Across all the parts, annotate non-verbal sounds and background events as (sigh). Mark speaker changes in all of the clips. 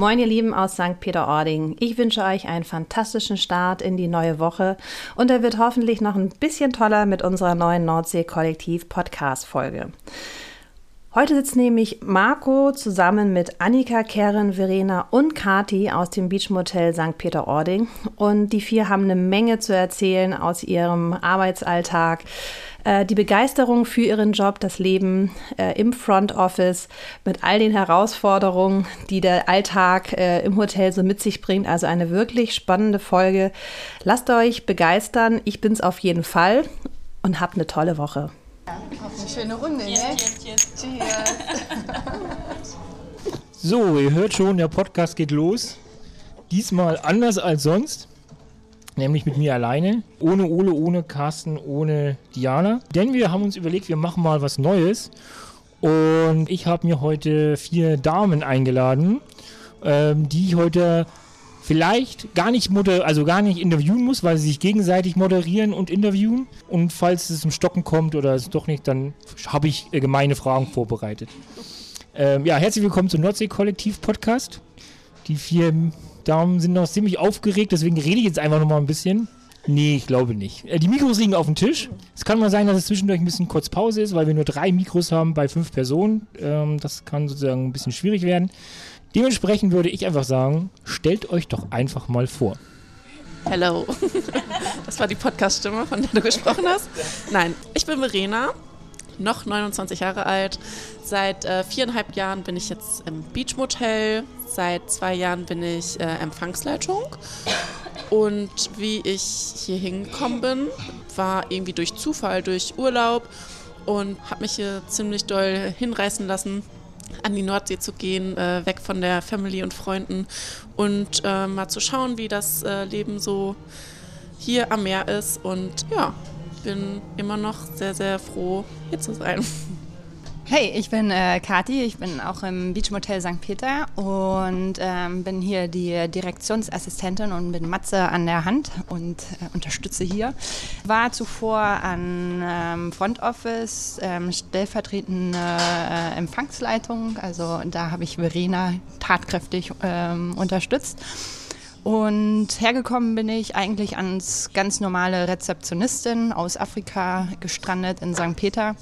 Speaker 1: Moin, ihr Lieben aus St. Peter-Ording. Ich wünsche euch einen fantastischen Start in die neue Woche und er wird hoffentlich noch ein bisschen toller mit unserer neuen Nordsee-Kollektiv-Podcast-Folge. Heute sitzt nämlich Marco zusammen mit Annika, Karen, Verena und Kati aus dem Beachmotel St. Peter-Ording. Und die vier haben eine Menge zu erzählen aus ihrem Arbeitsalltag. Äh, die Begeisterung für ihren Job, das Leben äh, im Front Office mit all den Herausforderungen, die der Alltag äh, im Hotel so mit sich bringt. Also eine wirklich spannende Folge. Lasst euch begeistern. Ich bin's auf jeden Fall und habt eine tolle Woche.
Speaker 2: Auf eine schöne Runde, ne? Cheers, cheers.
Speaker 3: So, ihr hört schon, der Podcast geht los. Diesmal anders als sonst. Nämlich mit mir alleine. Ohne Ole, ohne Carsten, ohne Diana. Denn wir haben uns überlegt, wir machen mal was Neues. Und ich habe mir heute vier Damen eingeladen, ähm, die ich heute vielleicht gar nicht moder also gar nicht interviewen muss, weil sie sich gegenseitig moderieren und interviewen. Und falls es zum Stocken kommt oder es doch nicht, dann habe ich äh, gemeine Fragen vorbereitet. Ähm, ja, herzlich willkommen zum Nordsee-Kollektiv-Podcast. Die vier Damen sind noch ziemlich aufgeregt, deswegen rede ich jetzt einfach noch mal ein bisschen. Nee, ich glaube nicht. Äh, die Mikros liegen auf dem Tisch. Es kann mal sein, dass es zwischendurch ein bisschen kurz Pause ist, weil wir nur drei Mikros haben bei fünf Personen. Ähm, das kann sozusagen ein bisschen schwierig werden. Dementsprechend würde ich einfach sagen, stellt euch doch einfach mal vor.
Speaker 4: Hello. (laughs) Das war die Podcast-Stimme, von der du gesprochen hast. Nein, ich bin Verena, noch 29 Jahre alt. Seit äh, viereinhalb Jahren bin ich jetzt im Seit zwei Jahren bin ich äh, Empfangsleitung. Und wie ich hier hingekommen bin, war irgendwie durch Zufall, durch Urlaub und habe mich hier ziemlich doll hinreißen lassen an die Nordsee zu gehen, äh, weg von der Family und Freunden und äh, mal zu schauen, wie das äh, Leben so hier am Meer ist. Und ja, bin immer noch sehr, sehr froh, hier zu sein.
Speaker 2: Hey, ich bin äh, Kati, ich bin auch im Beachmotel St. Peter und ähm, bin hier die Direktionsassistentin und bin Matze an der Hand und äh, unterstütze hier. War zuvor an ähm, Front Office, ähm, stellvertretende äh, Empfangsleitung, also da habe ich Verena tatkräftig ähm, unterstützt. Und hergekommen bin ich eigentlich als ganz normale Rezeptionistin aus Afrika, gestrandet in St. Peter.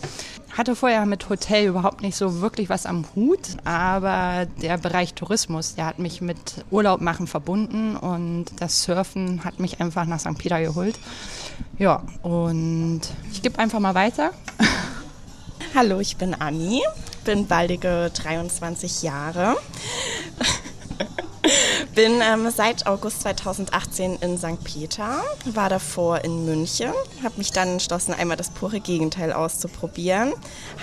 Speaker 2: Hatte vorher mit Hotel überhaupt nicht so wirklich was am Hut, aber der Bereich Tourismus, der hat mich mit Urlaub machen verbunden und das Surfen hat mich einfach nach St. Peter geholt. Ja, und ich gebe einfach mal weiter.
Speaker 5: Hallo, ich bin Anni, bin baldige 23 Jahre. Bin ähm, seit August 2018 in St. Peter, war davor in München, habe mich dann entschlossen, einmal das pure Gegenteil auszuprobieren.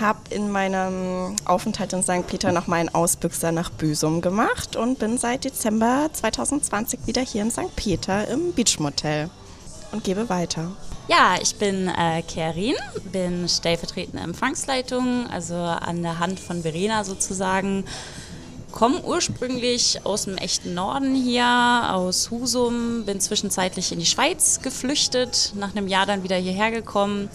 Speaker 5: Habe in meinem Aufenthalt in St. Peter noch meinen Ausbüchser nach Büsum gemacht und bin seit Dezember 2020 wieder hier in St. Peter im Beachmotel und gebe weiter.
Speaker 6: Ja, ich bin äh, Kerin, bin stellvertretende Empfangsleitung, also an der Hand von Verena sozusagen komme ursprünglich aus dem echten Norden hier, aus Husum, bin zwischenzeitlich in die Schweiz geflüchtet, nach einem Jahr dann wieder hierher gekommen.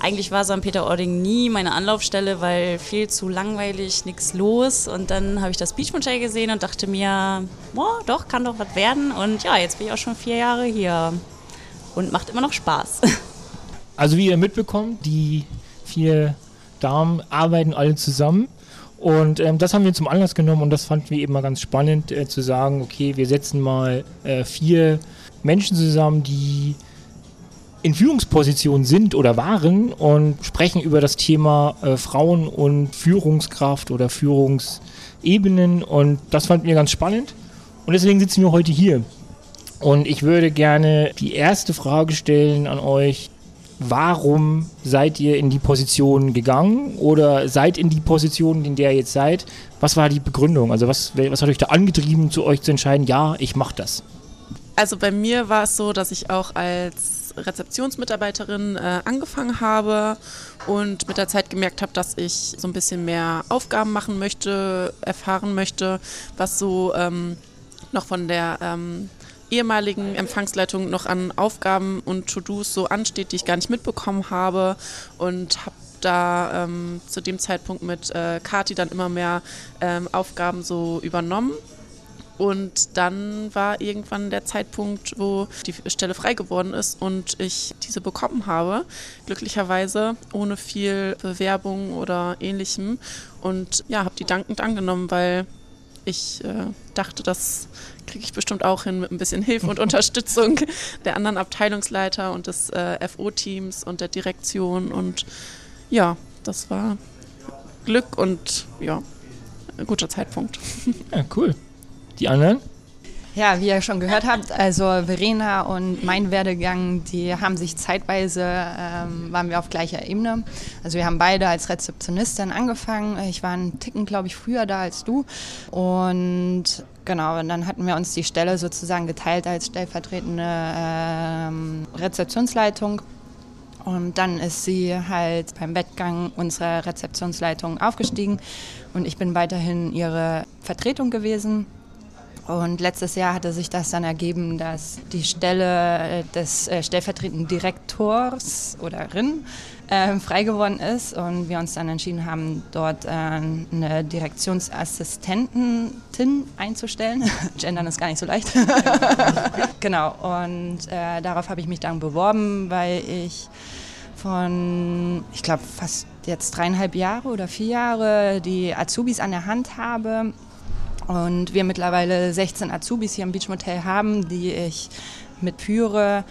Speaker 6: Eigentlich war St. Peter-Ording nie meine Anlaufstelle, weil viel zu langweilig, nichts los. Und dann habe ich das Beachmotel gesehen und dachte mir, boah, doch, kann doch was werden. Und ja, jetzt bin ich auch schon vier Jahre hier und macht immer noch Spaß. (laughs)
Speaker 3: Also wie ihr mitbekommt, die vier Damen arbeiten alle zusammen. Und ähm, das haben wir zum Anlass genommen und das fanden wir eben mal ganz spannend äh, zu sagen, okay, wir setzen mal äh, vier Menschen zusammen, die in Führungspositionen sind oder waren und sprechen über das Thema äh, Frauen und Führungskraft oder Führungsebenen. Und das fanden wir ganz spannend. Und deswegen sitzen wir heute hier. Und ich würde gerne die erste Frage stellen an euch, warum seid ihr in die Position gegangen oder seid in die Position, in der ihr jetzt seid? Was war die Begründung? Also was, was hat euch da angetrieben, zu euch zu entscheiden, ja, ich mache das?
Speaker 4: Also bei mir war es so, dass ich auch als Rezeptionsmitarbeiterin äh, angefangen habe und mit der Zeit gemerkt habe, dass ich so ein bisschen mehr Aufgaben machen möchte, erfahren möchte, was so ähm, noch von der ähm, ehemaligen Empfangsleitung noch an Aufgaben und To-Dos so ansteht, die ich gar nicht mitbekommen habe und habe da ähm, zu dem Zeitpunkt mit äh, Kati dann immer mehr ähm, Aufgaben so übernommen Und dann war irgendwann der Zeitpunkt, wo die Stelle frei geworden ist und ich diese bekommen habe. Glücklicherweise ohne viel Bewerbung oder ähnlichem. Und ja, habe die dankend angenommen, weil ich äh, dachte, das kriege ich bestimmt auch hin mit ein bisschen Hilfe und (laughs) Unterstützung der anderen Abteilungsleiter und des äh, FO-Teams und der Direktion. Und ja, das war Glück und ja, ein guter Zeitpunkt.
Speaker 3: Ja, cool. Die anderen?
Speaker 2: Ja, wie ihr schon gehört habt, also Verena und mein Werdegang, die haben sich zeitweise, ähm, waren wir auf gleicher Ebene. Also wir haben beide als Rezeptionistin angefangen. Ich war einen Ticken, glaube ich, früher da als du. Und genau, und dann hatten wir uns die Stelle sozusagen geteilt als stellvertretende ähm, Rezeptionsleitung. Und dann ist sie halt beim Wettgang unserer Rezeptionsleitung aufgestiegen und ich bin weiterhin ihre Vertretung gewesen. Und letztes Jahr hatte sich das dann ergeben, dass die Stelle äh, des äh, stellvertretenden Direktors oder Rin äh, frei geworden ist und wir uns dann entschieden haben, dort äh, eine Direktionsassistentin einzustellen. (laughs) Gendern ist gar nicht so leicht. (laughs) genau, und äh, darauf habe ich mich dann beworben, weil ich von, ich glaube, fast jetzt dreieinhalb Jahre oder vier Jahre die Azubis an der Hand habe und wir mittlerweile 16 Azubis hier im Beach Motel haben, die ich mitführe.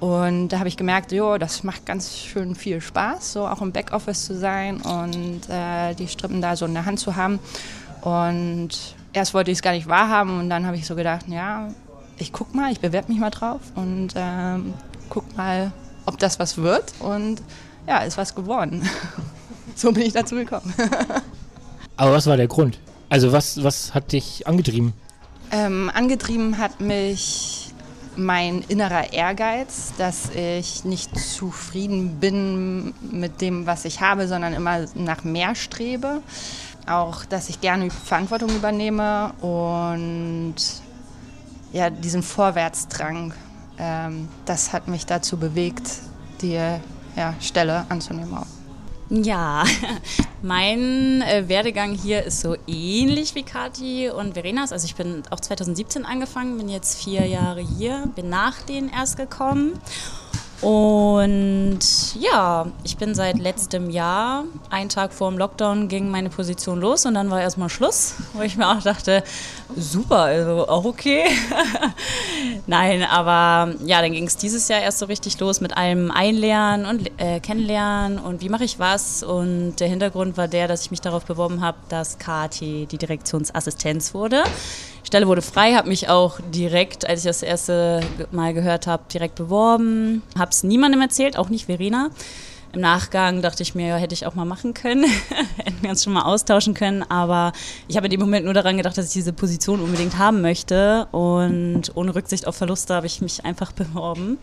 Speaker 2: Und da habe ich gemerkt, jo, das macht ganz schön viel Spaß, so auch im Backoffice zu sein und äh, die Strippen da so in der Hand zu haben. Und erst wollte ich es gar nicht wahrhaben und dann habe ich so gedacht, ja, ich guck mal, ich bewerbe mich mal drauf und ähm, guck mal, ob das was wird. Und ja, ist was geworden. (laughs) so bin ich dazu gekommen. (laughs)
Speaker 3: Aber was war der Grund? Also was, was hat dich angetrieben?
Speaker 2: Ähm, angetrieben hat mich mein innerer Ehrgeiz, dass ich nicht zufrieden bin mit dem, was ich habe, sondern immer nach mehr strebe. Auch, dass ich gerne Verantwortung übernehme und ja, diesen Vorwärtsdrang, ähm, das hat mich dazu bewegt, die ja, Stelle anzunehmen auch.
Speaker 6: Ja, (laughs) mein äh, Werdegang hier ist so ähnlich wie Kati und Verenas. Also ich bin auch 2017 angefangen, bin jetzt vier Jahre hier, bin nach denen erst gekommen und ja, ich bin seit letztem Jahr, einen Tag vor dem Lockdown ging meine Position los und dann war erstmal Schluss, wo ich mir auch dachte, super, also auch okay. (laughs) Nein, aber ja, dann ging es dieses Jahr erst so richtig los mit allem Einlernen und äh, Kennenlernen und wie mache ich was. Und der Hintergrund war der, dass ich mich darauf beworben habe, dass Kati die Direktionsassistenz wurde. Stelle wurde frei, habe mich auch direkt, als ich das erste Mal gehört habe, direkt beworben. Habe es niemandem erzählt, auch nicht Verena. Im Nachgang dachte ich mir, ja, hätte ich auch mal machen können, (laughs) hätten wir uns schon mal austauschen können, aber ich habe in dem Moment nur daran gedacht, dass ich diese Position unbedingt haben möchte und ohne Rücksicht auf Verluste habe ich mich einfach (laughs) beworben.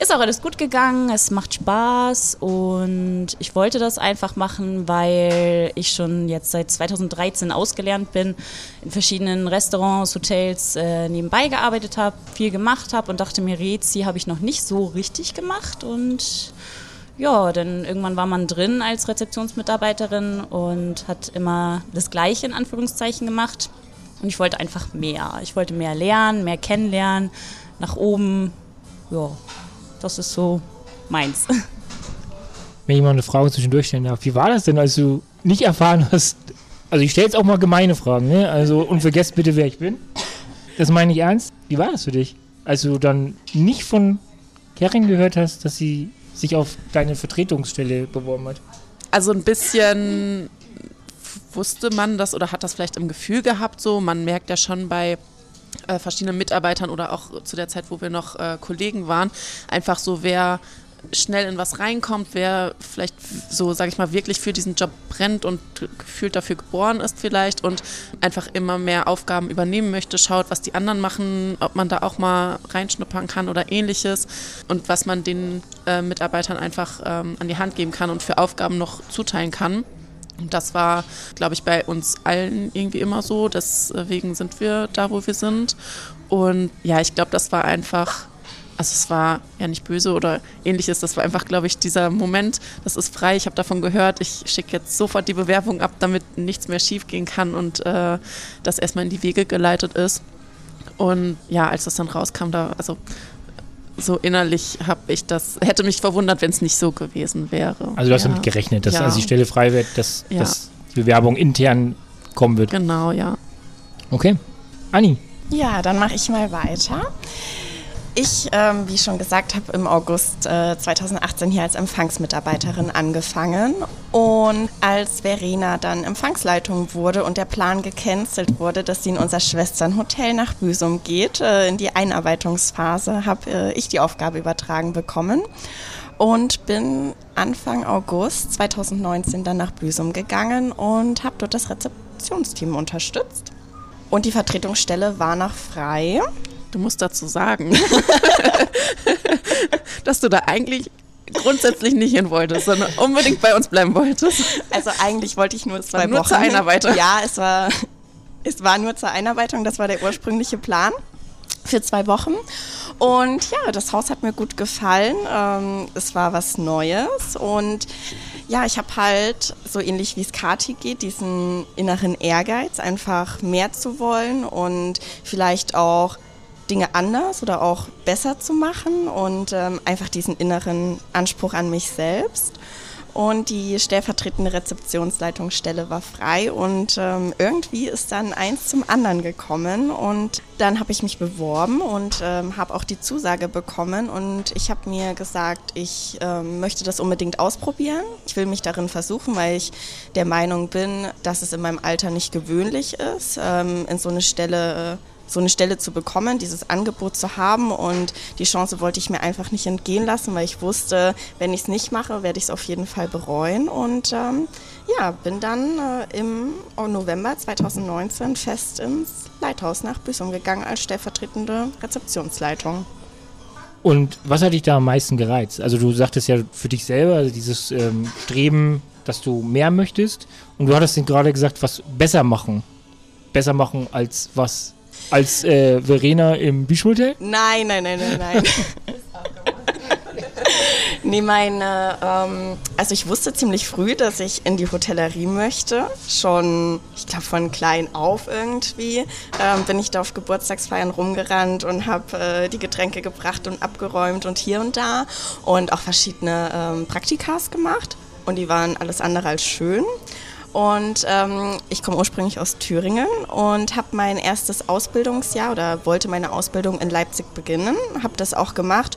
Speaker 6: Ist auch alles gut gegangen, es macht Spaß und ich wollte das einfach machen, weil ich schon jetzt seit 2013 ausgelernt bin, in verschiedenen Restaurants, Hotels äh, nebenbei gearbeitet habe, viel gemacht habe und dachte mir, Rezi habe ich noch nicht so richtig gemacht und ja, dann irgendwann war man drin als Rezeptionsmitarbeiterin und hat immer das Gleiche in Anführungszeichen gemacht. Und ich wollte einfach mehr. Ich wollte mehr lernen, mehr kennenlernen, nach oben. Ja, das ist so meins. (laughs)
Speaker 3: Wenn ich mal eine Frage zwischendurch stellen darf, wie war das denn, als du nicht erfahren hast? Also ich stelle jetzt auch mal gemeine Fragen, ne? Also und vergesst bitte, wer ich bin. Das meine ich ernst. Wie war das für dich, als du dann nicht von Karin gehört hast, dass sie sich auf deine Vertretungsstelle beworben hat?
Speaker 4: Also ein bisschen wusste man das oder hat das vielleicht im Gefühl gehabt so. Man merkt ja schon bei äh, verschiedenen Mitarbeitern oder auch zu der Zeit, wo wir noch äh, Kollegen waren, einfach so, wer schnell in was reinkommt, wer vielleicht so, sage ich mal, wirklich für diesen Job brennt und gefühlt dafür geboren ist vielleicht und einfach immer mehr Aufgaben übernehmen möchte, schaut, was die anderen machen, ob man da auch mal reinschnuppern kann oder ähnliches und was man den äh, Mitarbeitern einfach ähm, an die Hand geben kann und für Aufgaben noch zuteilen kann. Und das war, glaube ich, bei uns allen irgendwie immer so. Deswegen sind wir da, wo wir sind. Und ja, ich glaube, das war einfach also es war ja nicht böse oder ähnliches. Das war einfach, glaube ich, dieser Moment, das ist frei, ich habe davon gehört, ich schicke jetzt sofort die Bewerbung ab, damit nichts mehr schief gehen kann und äh, das erstmal in die Wege geleitet ist. Und ja, als das dann rauskam, da, also so innerlich habe ich das, hätte mich verwundert, wenn es nicht so gewesen wäre.
Speaker 3: Also du hast
Speaker 4: ja.
Speaker 3: damit gerechnet, dass
Speaker 4: ja.
Speaker 3: als die Stelle frei wird, dass,
Speaker 4: Ja.
Speaker 3: dass die Bewerbung intern kommen wird.
Speaker 4: Genau, ja.
Speaker 3: Okay. Anni,
Speaker 5: Ja, dann mache ich mal weiter. Ich, ähm, wie schon gesagt habe, im August äh, 2018 hier als Empfangsmitarbeiterin angefangen. Und als Verena dann Empfangsleitung wurde und der Plan gecancelt wurde, dass sie in unser Schwesternhotel nach Büsum geht, äh, in die Einarbeitungsphase, habe äh, ich die Aufgabe übertragen bekommen und bin Anfang August 2019 dann nach Büsum gegangen und habe dort das Rezeptionsteam unterstützt. Und die Vertretungsstelle war noch frei.
Speaker 4: Du musst dazu sagen, (laughs) dass du da eigentlich grundsätzlich nicht hin wolltest, sondern unbedingt bei uns bleiben wolltest.
Speaker 5: Also eigentlich wollte ich nur zwei
Speaker 4: war nur
Speaker 5: Wochen.
Speaker 4: zur Einarbeitung.
Speaker 5: Ja, es war, es war nur zur Einarbeitung. Das war der ursprüngliche Plan für zwei Wochen. Und ja, das Haus hat mir gut gefallen. Ähm, es war was Neues und ja, ich habe halt so ähnlich wie es Kati geht, diesen inneren Ehrgeiz, einfach mehr zu wollen und vielleicht auch Dinge anders oder auch besser zu machen und ähm, einfach diesen inneren Anspruch an mich selbst. Und die stellvertretende Rezeptionsleitungsstelle war frei und ähm, irgendwie ist dann eins zum anderen gekommen und dann habe ich mich beworben und ähm, habe auch die Zusage bekommen und ich habe mir gesagt, ich ähm, möchte das unbedingt ausprobieren. Ich will mich darin versuchen, weil ich der Meinung bin, dass es in meinem Alter nicht gewöhnlich ist, ähm, in so eine Stelle äh, so eine Stelle zu bekommen, dieses Angebot zu haben. Und die Chance wollte ich mir einfach nicht entgehen lassen, weil ich wusste, wenn ich es nicht mache, werde ich es auf jeden Fall bereuen. Und ähm, ja, bin dann äh, im November 2019 fest ins Leithaus nach Büsum gegangen als stellvertretende Rezeptionsleitung.
Speaker 3: und was hat dich da am meisten gereizt? Also du sagtest ja für dich selber, also dieses ähm, Streben, dass du mehr möchtest und du hattest gerade gesagt, was besser machen. Besser machen als was? Als äh, Verena im Bischhotel?
Speaker 5: Nein, nein, nein, nein, nein. (laughs) nee, meine, ähm, also ich wusste ziemlich früh, dass ich in die Hotellerie möchte. Schon, ich glaube, von klein auf irgendwie ähm, bin ich da auf Geburtstagsfeiern rumgerannt und habe äh, die Getränke gebracht und abgeräumt und hier und da und auch verschiedene ähm, Praktikas gemacht. Und die waren alles andere als schön. Und ähm, ich komme ursprünglich aus Thüringen und habe mein erstes Ausbildungsjahr oder wollte meine Ausbildung in Leipzig beginnen, habe das auch gemacht.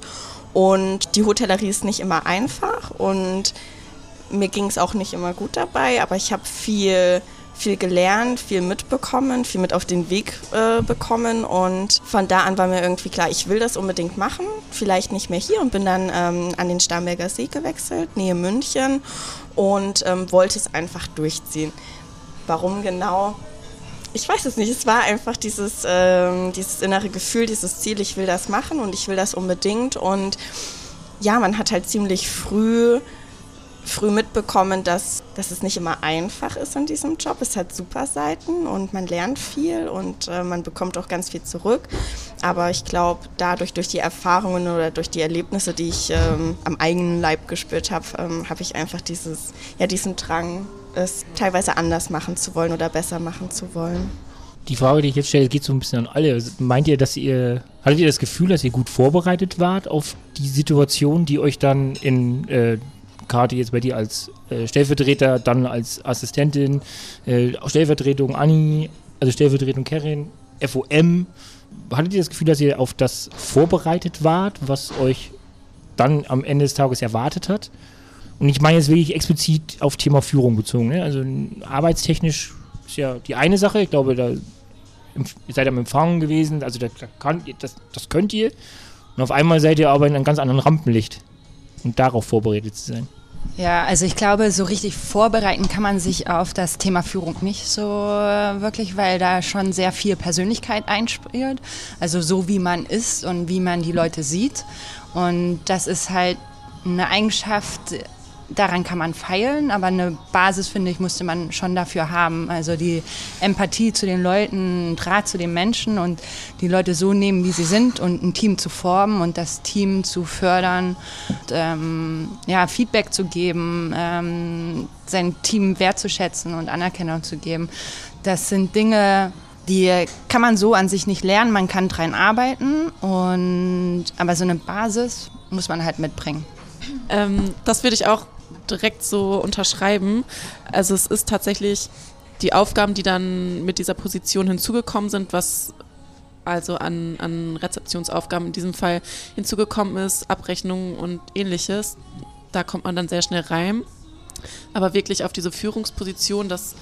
Speaker 5: Und die Hotellerie ist nicht immer einfach und mir ging es auch nicht immer gut dabei, aber ich habe viel, viel gelernt, viel mitbekommen, viel mit auf den Weg äh, bekommen und von da an war mir irgendwie klar, ich will das unbedingt machen, vielleicht nicht mehr hier und bin dann ähm, an den Starnberger See gewechselt, Nähe München und ähm, wollte es einfach durchziehen. Warum genau? Ich weiß es nicht. Es war einfach dieses, ähm, dieses innere Gefühl, dieses Ziel, ich will das machen und ich will das unbedingt. Und ja, man hat halt ziemlich früh, früh mitbekommen, dass, dass es nicht immer einfach ist in diesem Job. Es hat super Seiten und man lernt viel und äh, man bekommt auch ganz viel zurück. Aber ich glaube, dadurch, durch die Erfahrungen oder durch die Erlebnisse, die ich ähm, am eigenen Leib gespürt habe, ähm, habe ich einfach dieses, ja, diesen Drang, es teilweise anders machen zu wollen oder besser machen zu wollen.
Speaker 3: Die Frage, die ich jetzt stelle, geht so ein bisschen an alle. Meint ihr, dass ihr, hattet ihr das Gefühl, dass ihr gut vorbereitet wart auf die Situation, die euch dann in, äh, Kati jetzt bei dir als äh, Stellvertreter, dann als Assistentin, äh, Stellvertretung Anni, also Stellvertretung Kerin, FOM, hattet ihr das Gefühl, dass ihr auf das vorbereitet wart, was euch dann am Ende des Tages erwartet hat? Und ich meine jetzt wirklich explizit auf Thema Führung bezogen. Ne? Also arbeitstechnisch ist ja die eine Sache. Ich glaube, da ihr seid am Empfang gewesen, also da, kann, das, das könnt ihr. Und auf einmal seid ihr aber in einem ganz anderen Rampenlicht. Und darauf vorbereitet zu sein.
Speaker 2: Ja, also ich glaube, so richtig vorbereiten kann man sich auf das Thema Führung nicht so äh, wirklich, weil da schon sehr viel Persönlichkeit einspielt. Also so wie man ist und wie man die Leute sieht. Und das ist halt eine Eigenschaft, daran kann man feilen, aber eine Basis, finde ich, musste man schon dafür haben. Also die Empathie zu den Leuten, Draht zu den Menschen und die Leute so nehmen, wie sie sind und ein Team zu formen und das Team zu fördern, und, ähm, ja, Feedback zu geben, ähm, sein Team wertzuschätzen und Anerkennung zu geben. Das sind Dinge, die kann man so an sich nicht lernen, man kann dran arbeiten, und, aber so eine Basis muss man halt mitbringen.
Speaker 4: Ähm, das würde ich auch direkt so unterschreiben. Also es ist tatsächlich die Aufgaben, die dann mit dieser Position hinzugekommen sind, was also an, an Rezeptionsaufgaben in diesem Fall hinzugekommen ist, Abrechnungen und ähnliches. Da kommt man dann sehr schnell rein. Aber wirklich auf diese Führungsposition, das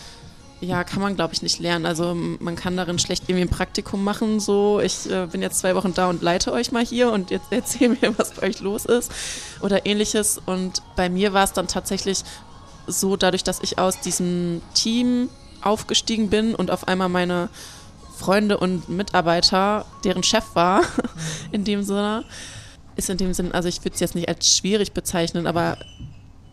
Speaker 4: ja, kann man, glaube ich, nicht lernen. Also man kann darin schlecht irgendwie ein Praktikum machen. So, ich äh, bin jetzt zwei Wochen da und leite euch mal hier und jetzt (laughs) erzähl mir, was bei euch los ist oder ähnliches. Und bei mir war es dann tatsächlich so, dadurch, dass ich aus diesem Team aufgestiegen bin und auf einmal meine Freunde und Mitarbeiter, deren Chef war, (laughs) in dem Sinne, ist in dem Sinne, also ich würde es jetzt nicht als schwierig bezeichnen, aber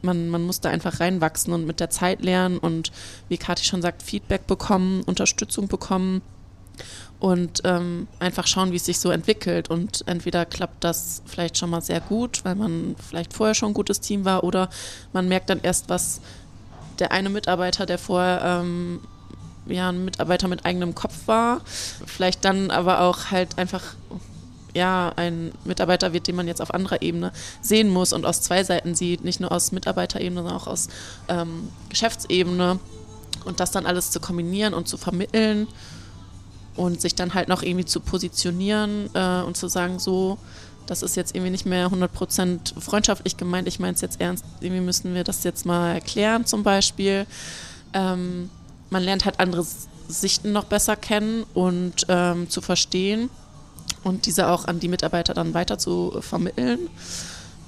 Speaker 4: man, man muss da einfach reinwachsen und mit der Zeit lernen und wie Kathi schon sagt, Feedback bekommen, Unterstützung bekommen und ähm, einfach schauen, wie es sich so entwickelt. Und entweder klappt das vielleicht schon mal sehr gut, weil man vielleicht vorher schon ein gutes Team war, oder man merkt dann erst, was der eine Mitarbeiter, der vorher ähm, ja, ein Mitarbeiter mit eigenem Kopf war, vielleicht dann aber auch halt einfach ja, ein Mitarbeiter wird, den man jetzt auf anderer Ebene sehen muss und aus zwei Seiten sieht, nicht nur aus Mitarbeiterebene, sondern auch aus ähm, Geschäftsebene. Und das dann alles zu kombinieren und zu vermitteln und sich dann halt noch irgendwie zu positionieren äh, und zu sagen, so, das ist jetzt irgendwie nicht mehr 100% freundschaftlich gemeint, ich meine es jetzt ernst, irgendwie müssen wir das jetzt mal erklären zum Beispiel. Ähm, man lernt halt andere Sichten noch besser kennen und ähm, zu verstehen und diese auch an die Mitarbeiter dann weiter zu vermitteln.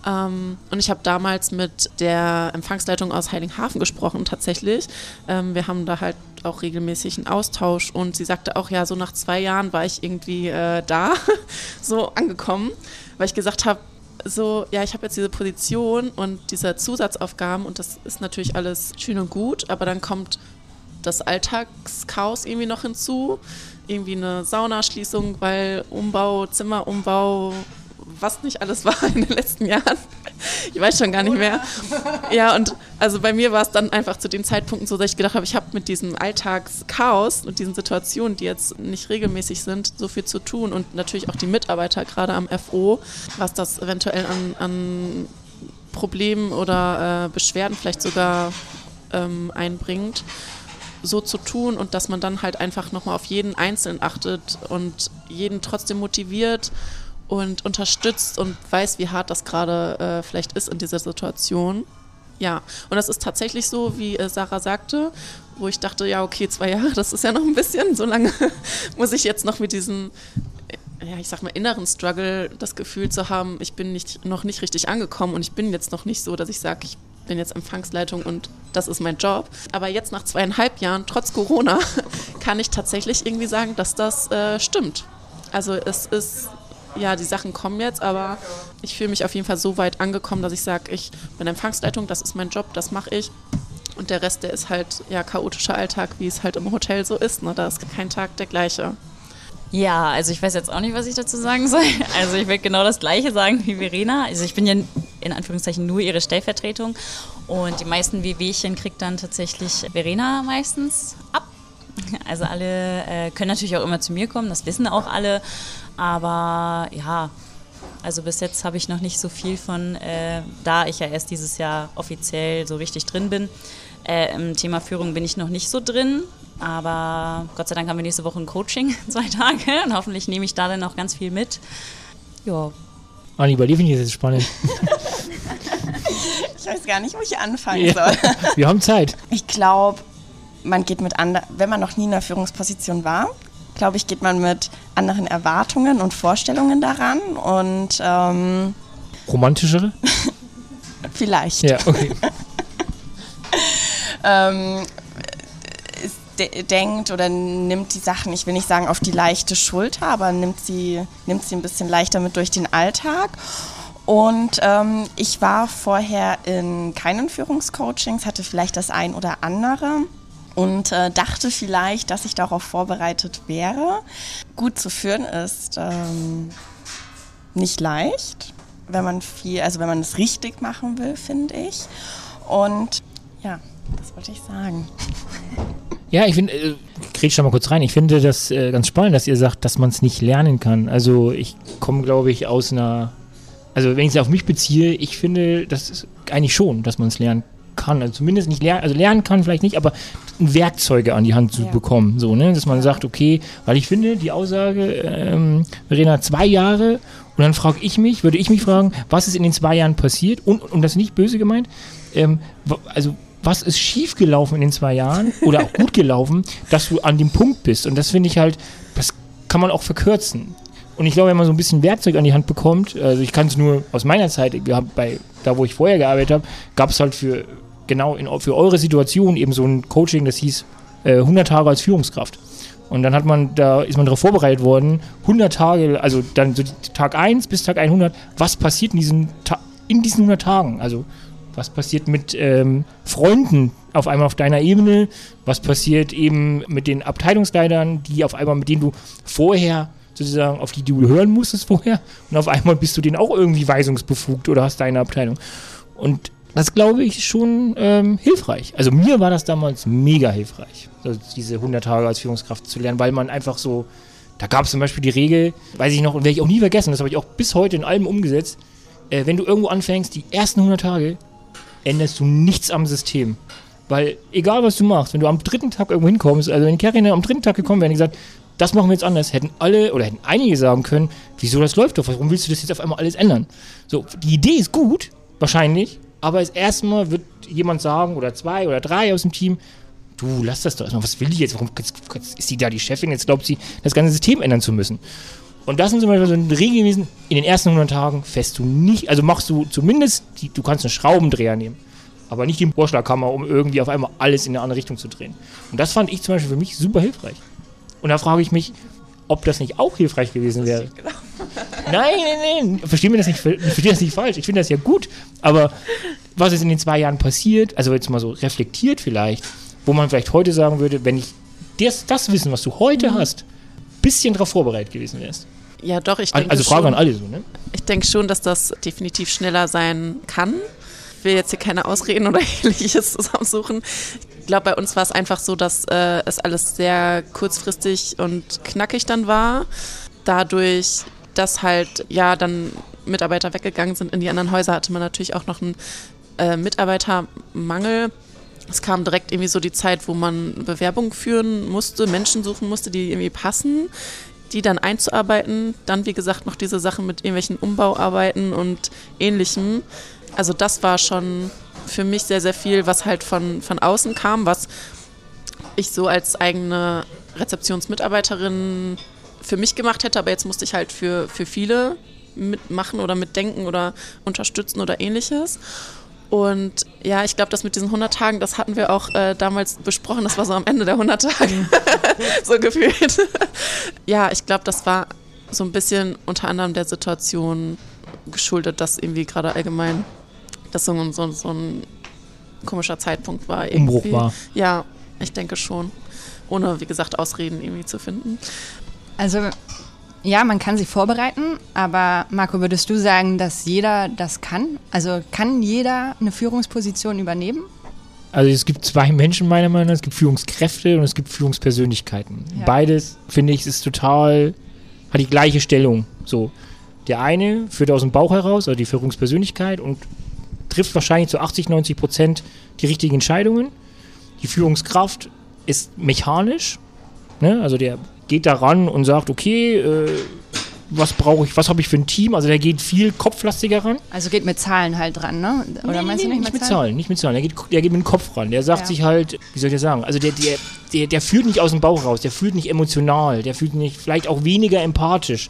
Speaker 4: Ähm, und ich habe damals mit der Empfangsleitung aus Heiligenhafen gesprochen, tatsächlich. Ähm, wir haben da halt auch regelmäßig einen Austausch und sie sagte auch, ja, so nach zwei Jahren war ich irgendwie äh, da, (laughs) so angekommen, weil ich gesagt habe, so, ja, ich habe jetzt diese Position und diese Zusatzaufgaben und das ist natürlich alles schön und gut, aber dann kommt das Alltagschaos irgendwie noch hinzu irgendwie eine Saunaschließung, weil Umbau, Zimmerumbau, was nicht alles war (laughs) in den letzten Jahren. Ich weiß schon gar nicht mehr. Ja, und also bei mir war es dann einfach zu den Zeitpunkten so, dass ich gedacht habe, ich habe mit diesem Alltagschaos und diesen Situationen, die jetzt nicht regelmäßig sind, so viel zu tun und natürlich auch die Mitarbeiter gerade am FO, was das eventuell an, an Problemen oder äh, Beschwerden vielleicht sogar ähm, einbringt so zu tun und dass man dann halt einfach nochmal auf jeden Einzelnen achtet und jeden trotzdem motiviert und unterstützt und weiß, wie hart das gerade äh, vielleicht ist in dieser Situation. Ja, und das ist tatsächlich so, wie äh, Sarah sagte, wo ich dachte, ja, okay, zwei Jahre, das ist ja noch ein bisschen, so lange (laughs) muss ich jetzt noch mit diesem, äh, ja, ich sag mal, inneren Struggle das Gefühl zu haben, ich bin nicht, noch nicht richtig angekommen und ich bin jetzt noch nicht so, dass ich sage, ich bin jetzt Empfangsleitung und das ist mein Job. Aber jetzt nach zweieinhalb Jahren, trotz Corona, (laughs) kann ich tatsächlich irgendwie sagen, dass das äh, stimmt. Also es ist, ja, die Sachen kommen jetzt, aber ich fühle mich auf jeden Fall so weit angekommen, dass ich sage, ich bin Empfangsleitung, das ist mein Job, das mache ich. Und der Rest, der ist halt ja chaotischer Alltag, wie es halt im Hotel so ist. Ne? Da ist kein Tag der gleiche.
Speaker 6: Ja, also ich weiß jetzt auch nicht, was ich dazu sagen soll. (laughs) Also ich will genau das Gleiche sagen wie Verena. Also ich bin ja in Anführungszeichen nur ihre Stellvertretung und die meisten WWchen kriegt dann tatsächlich Verena meistens ab. (laughs) Also alle äh, können natürlich auch immer zu mir kommen, das wissen auch alle. Aber ja, also bis jetzt habe ich noch nicht so viel von, äh, da ich ja erst dieses Jahr offiziell so richtig drin bin. Äh, Im Thema Führung bin ich noch nicht so drin. Aber Gott sei Dank haben wir nächste Woche ein Coaching, (laughs) zwei Tage. Und hoffentlich nehme ich da dann auch ganz viel mit. Ja.
Speaker 3: Anni, bei dir finde ich das jetzt spannend. (laughs)
Speaker 5: ich weiß gar nicht, wo ich anfangen ja, soll. (laughs)
Speaker 3: Wir haben Zeit.
Speaker 5: Ich glaube, man geht mit anderen, wenn man noch nie in einer Führungsposition war, glaube ich, geht man mit anderen Erwartungen und Vorstellungen daran und ähm,
Speaker 3: romantischere? (laughs)
Speaker 5: Vielleicht.
Speaker 3: Ja, okay. (laughs)
Speaker 5: ähm, de denkt oder nimmt die Sachen, ich will nicht sagen auf die leichte Schulter, aber nimmt sie, nimmt sie ein bisschen leichter mit durch den Alltag. Und ähm, ich war vorher in keinen Führungscoachings, hatte vielleicht das ein oder andere und äh, dachte vielleicht, dass ich darauf vorbereitet wäre. Gut zu führen ist ähm, nicht leicht, wenn man viel, also wenn man es richtig machen will, finde ich. Und ja, das wollte ich sagen.
Speaker 3: Ja, ich finde, äh, grätsch mal kurz rein. Ich finde das äh, ganz spannend, dass ihr sagt, dass man es nicht lernen kann. Also ich komme, glaube ich, aus einer, also wenn ich es auf mich beziehe, ich finde, das ist eigentlich schon, dass man es lernen kann. Also zumindest nicht lernen, also lernen kann vielleicht nicht, aber Werkzeuge an die Hand zu
Speaker 5: Ja.
Speaker 3: bekommen. So, ne? Dass man sagt, okay, weil ich finde, die Aussage, ähm, Verena, zwei Jahre und dann frage ich mich, würde ich mich fragen, was ist in den zwei Jahren passiert? Und, und das ist nicht böse gemeint, ähm, also was ist schiefgelaufen in den zwei Jahren oder auch gut gelaufen, dass du an dem Punkt bist. Und das finde ich halt, das kann man auch verkürzen. Und ich glaube, wenn man so ein bisschen Werkzeug an die Hand bekommt, also ich kann es nur aus meiner Zeit, bei, da wo ich vorher gearbeitet habe, gab es halt für genau in, für eure Situation eben so ein Coaching, das hieß äh, 100 Tage als Führungskraft. Und dann hat man, da ist man darauf vorbereitet worden, 100 Tage, also dann so Tag 1 bis Tag 100, was passiert in diesen, Ta in diesen 100 Tagen? Also was passiert mit ähm, Freunden auf einmal auf deiner Ebene? Was passiert eben mit den Abteilungsleitern, die auf einmal, mit denen du vorher sozusagen, auf die du hören musstest vorher und auf einmal bist du denen auch irgendwie weisungsbefugt oder hast deine Abteilung. Und das glaube ich schon ähm, hilfreich. Also mir war das damals mega hilfreich, also diese 100 Tage als Führungskraft zu lernen, weil man einfach so, da gab es zum Beispiel die Regel, weiß ich noch, und werde ich auch nie vergessen, das habe ich auch bis heute in allem umgesetzt, äh, wenn du irgendwo anfängst, die ersten 100 Tage, änderst du nichts am System. Weil egal was du machst, wenn du am dritten Tag irgendwo hinkommst, also wenn Kerine am dritten Tag gekommen wäre und gesagt, das machen wir jetzt anders, hätten alle oder hätten einige sagen können, wieso das läuft doch, warum willst du das jetzt auf einmal alles ändern? So, die Idee ist gut, wahrscheinlich, aber als erstmal wird jemand sagen, oder zwei oder drei aus dem Team, du lass das doch erstmal, was will die jetzt, warum ist die da die Chefin, jetzt glaubt sie, das ganze System ändern zu müssen. Und das sind zum Beispiel so eine Regel gewesen, in den ersten 100 Tagen fährst du nicht, also machst du zumindest, die, du kannst einen Schraubendreher nehmen, aber nicht die Vorschlagkammer, um irgendwie auf einmal alles in eine andere Richtung zu drehen. Und das fand ich zum Beispiel für mich super hilfreich. Und da frage ich mich, ob das nicht auch hilfreich gewesen wäre. (laughs) Nein, nein, nein. Verstehen wir das nicht, ich verstehe das nicht falsch. Ich finde das ja gut. Aber was ist in den zwei Jahren passiert, also jetzt mal so reflektiert vielleicht, wo man vielleicht heute sagen würde, wenn ich das, das Wissen, was du heute hast, bisschen darauf vorbereitet gewesen wärst.
Speaker 4: Ja, doch, ich denke
Speaker 3: Also Frage
Speaker 4: schon,
Speaker 3: an alle so, ne?
Speaker 4: Ich denke schon, dass das definitiv schneller sein kann. Ich will jetzt hier keine Ausreden oder (laughs) ähnliches zusammensuchen. Ich glaube, bei uns war es einfach so, dass äh, es alles sehr kurzfristig und knackig dann war. Dadurch, dass halt ja dann Mitarbeiter weggegangen sind in die anderen Häuser, hatte man natürlich auch noch einen äh, Mitarbeitermangel. Es kam direkt irgendwie so die Zeit, wo man Bewerbungen führen musste, Menschen suchen musste, die irgendwie passen, die dann einzuarbeiten. Dann, wie gesagt, noch diese Sachen mit irgendwelchen Umbauarbeiten und ähnlichem. Also das war schon für mich sehr, sehr viel, was halt von, von außen kam, was ich so als eigene Rezeptionsmitarbeiterin für mich gemacht hätte, aber jetzt musste ich halt für, für viele mitmachen oder mitdenken oder unterstützen oder ähnliches. Und ja, ich glaube, das mit diesen 100 Tagen, das hatten wir auch äh, damals besprochen. Das war so am Ende der 100 Tage, (laughs) so gefühlt. (laughs) ja, ich glaube, das war so ein bisschen unter anderem der Situation geschuldet, dass irgendwie gerade allgemein das so, so, so ein komischer Zeitpunkt war. Irgendwie.
Speaker 3: Umbruch war.
Speaker 4: Ja, ich denke schon. Ohne, wie gesagt, Ausreden irgendwie zu finden.
Speaker 2: Also ja, man kann sich vorbereiten, aber Marco, würdest du sagen, dass jeder das kann? Also kann jeder eine Führungsposition übernehmen?
Speaker 3: Also es gibt zwei Menschen meiner Meinung nach, es gibt Führungskräfte und es gibt Führungspersönlichkeiten.
Speaker 2: Ja.
Speaker 3: Beides, finde ich, ist total, hat die gleiche Stellung. So, der eine führt aus dem Bauch heraus, also die Führungspersönlichkeit und trifft wahrscheinlich zu 80, 90 Prozent die richtigen Entscheidungen. Die Führungskraft ist mechanisch, ne? also der geht da ran und sagt, okay, äh, was brauche ich, was habe ich für ein Team? Also der geht viel kopflastiger ran.
Speaker 2: Also geht mit Zahlen halt dran, ne? Oder
Speaker 3: Nee,
Speaker 2: meinst
Speaker 3: nee,
Speaker 2: du nicht,
Speaker 3: nicht
Speaker 2: mit
Speaker 3: mit
Speaker 2: Zahlen?
Speaker 3: Zahlen? Nicht mit Zahlen. Der geht, der geht mit dem Kopf ran. Der sagt
Speaker 2: Ja.
Speaker 3: sich halt, wie soll ich das sagen? Also der, der, der, der fühlt nicht aus dem Bauch raus, der fühlt nicht emotional, der fühlt nicht, vielleicht auch weniger empathisch.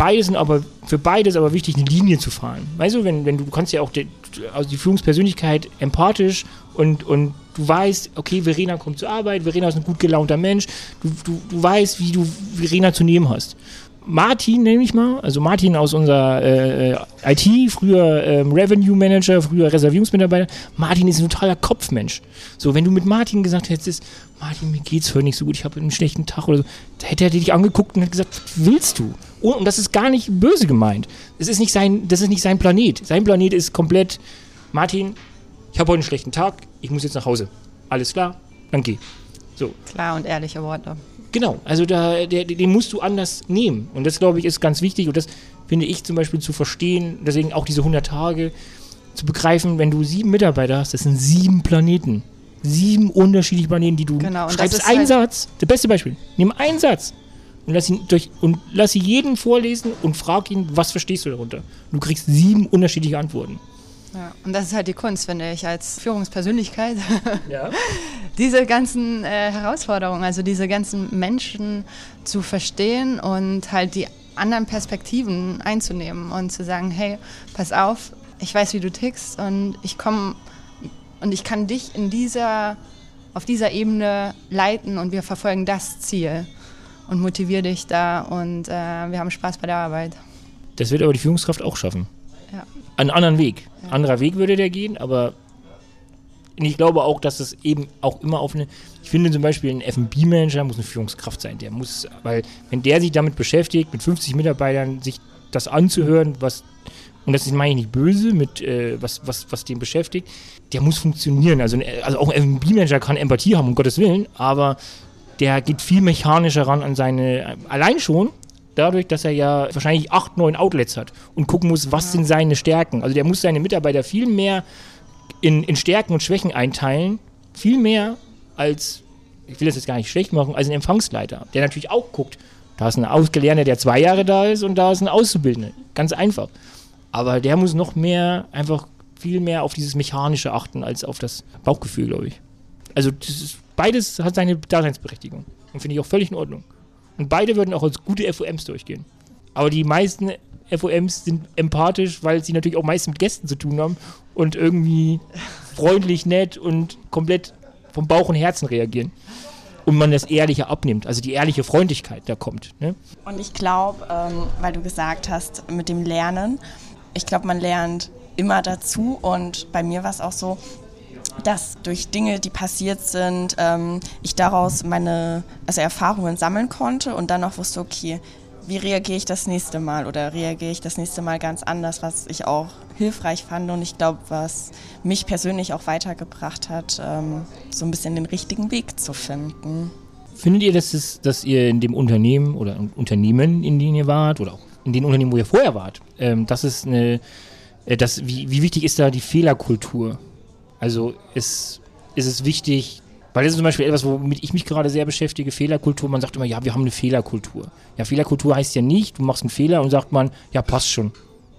Speaker 3: Beide sind aber, für beide ist aber wichtig, eine Linie zu fahren. Weißt du, wenn, wenn du kannst ja auch die, also die Führungspersönlichkeit empathisch und, und du weißt, okay, Verena kommt zur Arbeit, Verena ist ein gut gelaunter Mensch, du, du, du weißt, wie du Verena zu nehmen hast. Martin, nehme ich mal, also Martin aus unserer äh, IT, früher ähm, Revenue Manager, früher Reservierungsmitarbeiter. Martin ist ein totaler Kopfmensch. So, wenn du mit Martin gesagt hättest, Martin, mir geht's heute nicht so gut, ich habe einen schlechten Tag oder so, da hätte er dich angeguckt und hat gesagt, was willst du? Und, und das ist gar nicht böse gemeint. Das ist nicht sein, das ist nicht sein Planet. Sein Planet ist komplett, Martin, ich habe heute einen schlechten Tag, ich muss jetzt nach Hause. Alles klar, dann geh. So.
Speaker 2: Klar und ehrliche Worte.
Speaker 3: Genau, also da, der, den musst du anders nehmen. Und das, glaube ich, ist ganz wichtig. Und das finde ich zum Beispiel zu verstehen, deswegen auch diese 100 Tage zu begreifen, wenn du sieben Mitarbeiter hast, das sind sieben Planeten. Sieben unterschiedliche Planeten, die du
Speaker 2: Genau, das
Speaker 3: schreibst einen
Speaker 2: halt-
Speaker 3: Satz. Der beste Beispiel. Nimm einen Satz und lass ihn durch und lass ihn jeden vorlesen und frag ihn, was verstehst du darunter? Du kriegst sieben unterschiedliche Antworten.
Speaker 2: Ja. Und das ist halt die Kunst, finde ich, als Führungspersönlichkeit. (laughs)
Speaker 3: Ja. (laughs)
Speaker 2: diese ganzen äh, Herausforderungen, also diese ganzen Menschen zu verstehen und halt die anderen Perspektiven einzunehmen und zu sagen, hey, pass auf, ich weiß, wie du tickst und ich komme und ich kann dich in dieser, auf dieser Ebene leiten und wir verfolgen das Ziel und motiviere dich da und äh, wir haben Spaß bei der Arbeit.
Speaker 3: Das wird aber die Führungskraft auch schaffen.
Speaker 2: Ja.
Speaker 3: Einen anderen Weg. Anderer Weg würde der gehen, aber ich glaube auch, dass es eben auch immer auf eine. Ich finde zum Beispiel, ein FB-Manager muss eine Führungskraft sein. Der muss, weil wenn der sich damit beschäftigt, mit 50 Mitarbeitern, sich das anzuhören, was, und das ist, meine ich nicht böse, mit äh, was, was, was den beschäftigt, der muss funktionieren. Also, also auch ein FB-Manager kann Empathie haben, um Gottes Willen, aber der geht viel mechanischer ran an seine, allein schon dadurch, dass er ja wahrscheinlich acht, neun Outlets hat und gucken muss, was sind seine Stärken. Also der muss seine Mitarbeiter viel mehr in, in Stärken und Schwächen einteilen, viel mehr als, ich will das jetzt gar nicht schlecht machen, als ein Empfangsleiter, der natürlich auch guckt, da ist ein Ausgelernter, der zwei Jahre da ist und da ist ein Auszubildender. Ganz einfach. Aber der muss noch mehr, einfach viel mehr auf dieses Mechanische achten, als auf das Bauchgefühl, glaube ich. Also ist, beides hat seine Daseinsberechtigung und finde ich auch völlig in Ordnung. Und beide würden auch als gute FOMs durchgehen. Aber die meisten FOMs sind empathisch, weil sie natürlich auch meist mit Gästen zu tun haben und irgendwie freundlich, nett und komplett vom Bauch und Herzen reagieren. Und man das Ehrliche abnimmt, also die ehrliche Freundlichkeit da kommt. Ne?
Speaker 5: Und ich glaube, ähm, weil du gesagt hast, mit dem Lernen, ich glaube, man lernt immer dazu. Und bei mir war es auch so, dass durch Dinge, die passiert sind, ähm, ich daraus meine also Erfahrungen sammeln konnte und dann auch wusste, okay, wie reagiere ich das nächste Mal oder reagiere ich das nächste Mal ganz anders, was ich auch hilfreich fand und ich glaube, was mich persönlich auch weitergebracht hat, ähm, so ein bisschen den richtigen Weg zu finden.
Speaker 3: Findet ihr, dass, es, dass ihr in dem Unternehmen oder Unternehmen, in denen ihr wart, oder auch in den Unternehmen, wo ihr vorher wart, ähm, das ist eine, äh, wie, wie wichtig ist da die Fehlerkultur? Also ist, ist es wichtig, weil das ist zum Beispiel etwas, womit ich mich gerade sehr beschäftige, Fehlerkultur. Man sagt immer, ja, wir haben eine Fehlerkultur. Ja, Fehlerkultur heißt ja nicht, du machst einen Fehler und sagt man, ja, passt schon.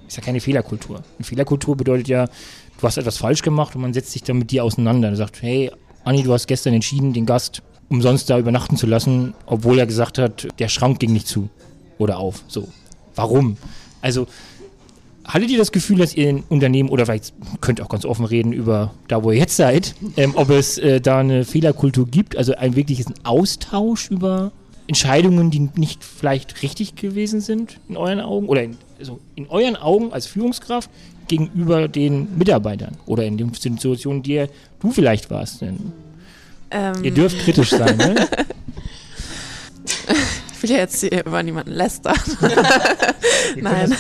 Speaker 3: Ist ja keine Fehlerkultur. Eine Fehlerkultur bedeutet ja, du hast etwas falsch gemacht und man setzt sich dann mit dir auseinander. Und sagt, hey, Anni, du hast gestern entschieden, den Gast umsonst da übernachten zu lassen, obwohl er gesagt hat, der Schrank ging nicht zu oder auf. So. Warum? Also, hattet ihr das Gefühl, dass ihr in Unternehmen, oder vielleicht könnt ihr auch ganz offen reden über da, wo ihr jetzt seid, ähm, ob es äh, da eine Fehlerkultur gibt, also ein wirkliches Austausch über Entscheidungen, die nicht vielleicht richtig gewesen sind in euren Augen oder in, also in euren Augen als Führungskraft gegenüber den Mitarbeitern oder in den Situationen, in der du vielleicht warst. Denn
Speaker 4: Ähm,
Speaker 3: ihr dürft kritisch sein, ne? (laughs)
Speaker 4: Ich will ja jetzt hier über niemanden lästern. (laughs) Nein.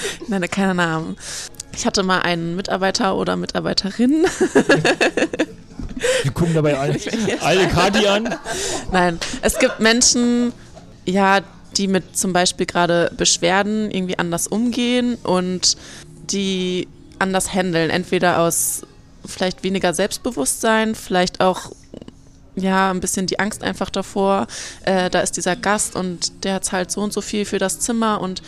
Speaker 4: (laughs) Ich nenne keine Namen. Ich hatte mal einen Mitarbeiter oder Mitarbeiterin.
Speaker 3: Wir gucken dabei alle, alle Kati an.
Speaker 4: Nein, es gibt Menschen, ja, die mit zum Beispiel gerade Beschwerden irgendwie anders umgehen und die anders handeln. Entweder aus vielleicht weniger Selbstbewusstsein, vielleicht auch ja, ein bisschen die Angst einfach davor. Äh, da ist dieser Gast und der zahlt so und so viel für das Zimmer und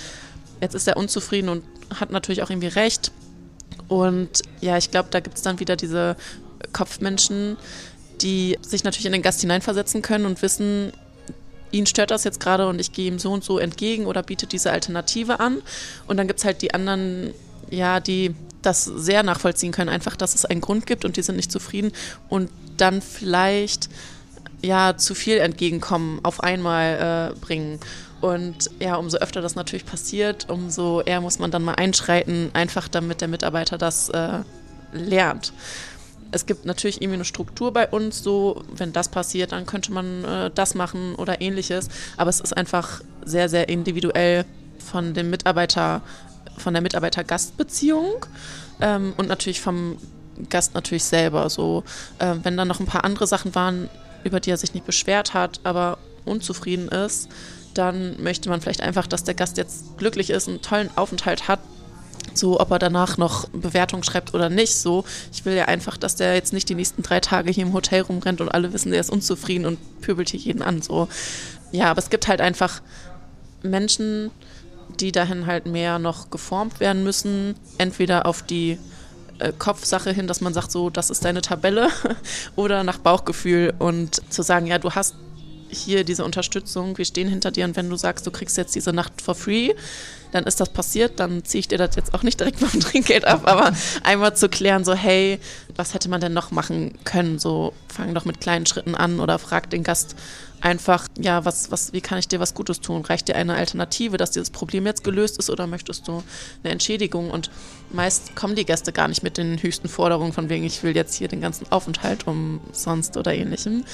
Speaker 4: jetzt ist er unzufrieden und hat natürlich auch irgendwie recht. Und ja, ich glaube, da gibt es dann wieder diese Kopfmenschen, die sich natürlich in den Gast hineinversetzen können und wissen, ihn stört das jetzt gerade und ich gehe ihm so und so entgegen oder biete diese Alternative an. Und dann gibt es halt die anderen, ja, die das sehr nachvollziehen können, einfach, dass es einen Grund gibt und die sind nicht zufrieden und dann vielleicht ja zu viel Entgegenkommen auf einmal äh, bringen. Und ja, umso öfter das natürlich passiert, umso eher muss man dann mal einschreiten, einfach damit der Mitarbeiter das äh, lernt. Es gibt natürlich irgendwie eine Struktur bei uns, so wenn das passiert, dann könnte man äh, das machen oder ähnliches. Aber es ist einfach sehr, sehr individuell von dem Mitarbeiter, von der Mitarbeiter-Gast-Beziehung ähm, und natürlich vom Gast natürlich selber. So, äh, wenn dann noch ein paar andere Sachen waren, über die er sich nicht beschwert hat, aber unzufrieden ist, dann möchte man vielleicht einfach, dass der Gast jetzt glücklich ist, einen tollen Aufenthalt hat. So, ob er danach noch Bewertung schreibt oder nicht. So, ich will ja einfach, dass der jetzt nicht die nächsten drei Tage hier im Hotel rumrennt und alle wissen, der ist unzufrieden und pöbelt hier jeden an. So, ja, aber es gibt halt einfach Menschen, die dahin halt mehr noch geformt werden müssen. Entweder auf die äh, Kopfsache hin, dass man sagt, so, das ist deine Tabelle, (laughs) oder nach Bauchgefühl und zu sagen, ja, du hast hier diese Unterstützung, wir stehen hinter dir und wenn du sagst, du kriegst jetzt diese Nacht for free, dann ist das passiert, dann ziehe ich dir das jetzt auch nicht direkt (laughs) vom Trinkgeld ab, aber (laughs) einmal zu klären, so hey, was hätte man denn noch machen können? So fang doch mit kleinen Schritten an oder frag den Gast einfach, ja, was, was, wie kann ich dir was Gutes tun? Reicht dir eine Alternative, dass dieses Problem jetzt gelöst ist oder möchtest du eine Entschädigung? Und meist kommen die Gäste gar nicht mit den höchsten Forderungen, von wegen, ich will jetzt hier den ganzen Aufenthalt umsonst oder ähnlichem.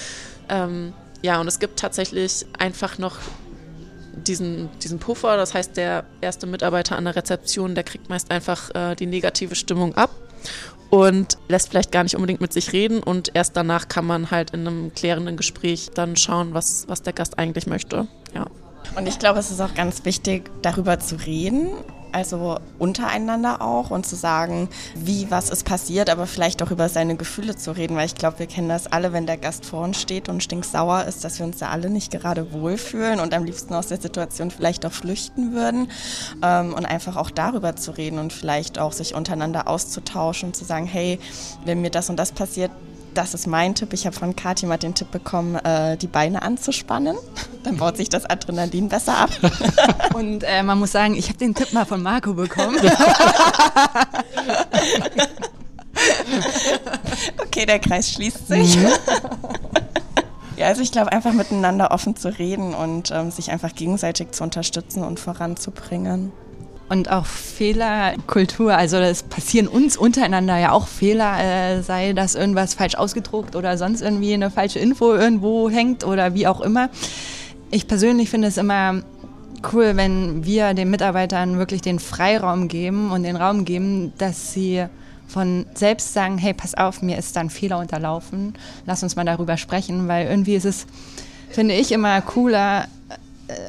Speaker 4: Ähm, ja, und es gibt tatsächlich einfach noch diesen, diesen Puffer. Das heißt, der erste Mitarbeiter an der Rezeption, der kriegt meist einfach äh, die negative Stimmung ab und lässt vielleicht gar nicht unbedingt mit sich reden. Und erst danach kann man halt in einem klärenden Gespräch dann schauen, was, was der Gast eigentlich möchte. Ja.
Speaker 5: Und ich glaube, es ist auch ganz wichtig, darüber zu reden also untereinander auch und zu sagen, wie was ist passiert, aber vielleicht auch über seine Gefühle zu reden, weil ich glaube, wir kennen das alle, wenn der Gast vor uns steht und stinksauer ist, dass wir uns da alle nicht gerade wohlfühlen und am liebsten aus der Situation vielleicht auch flüchten würden ähm, und einfach auch darüber zu reden und vielleicht auch sich untereinander auszutauschen und zu sagen, hey, wenn mir das und das passiert, das ist mein Tipp. Ich habe von Kathi mal den Tipp bekommen, äh, die Beine anzuspannen. (laughs) Dann baut sich das Adrenalin besser ab. (laughs)
Speaker 2: Und äh, man muss sagen, ich habe den Tipp mal von Marco bekommen. (laughs)
Speaker 5: okay, der Kreis schließt sich. Mhm. Ja, also ich glaube, einfach miteinander offen zu reden und ähm, sich einfach gegenseitig zu unterstützen und voranzubringen.
Speaker 2: Und auch Fehlerkultur, also es passieren uns untereinander ja auch Fehler, äh, sei das irgendwas falsch ausgedruckt oder sonst irgendwie eine falsche Info irgendwo hängt oder wie auch immer. Ich persönlich finde es immer cool, wenn wir den Mitarbeitern wirklich den Freiraum geben und den Raum geben, dass sie von selbst sagen, hey, pass auf, mir ist da ein Fehler unterlaufen, lass uns mal darüber sprechen, weil irgendwie ist es, finde ich, immer cooler,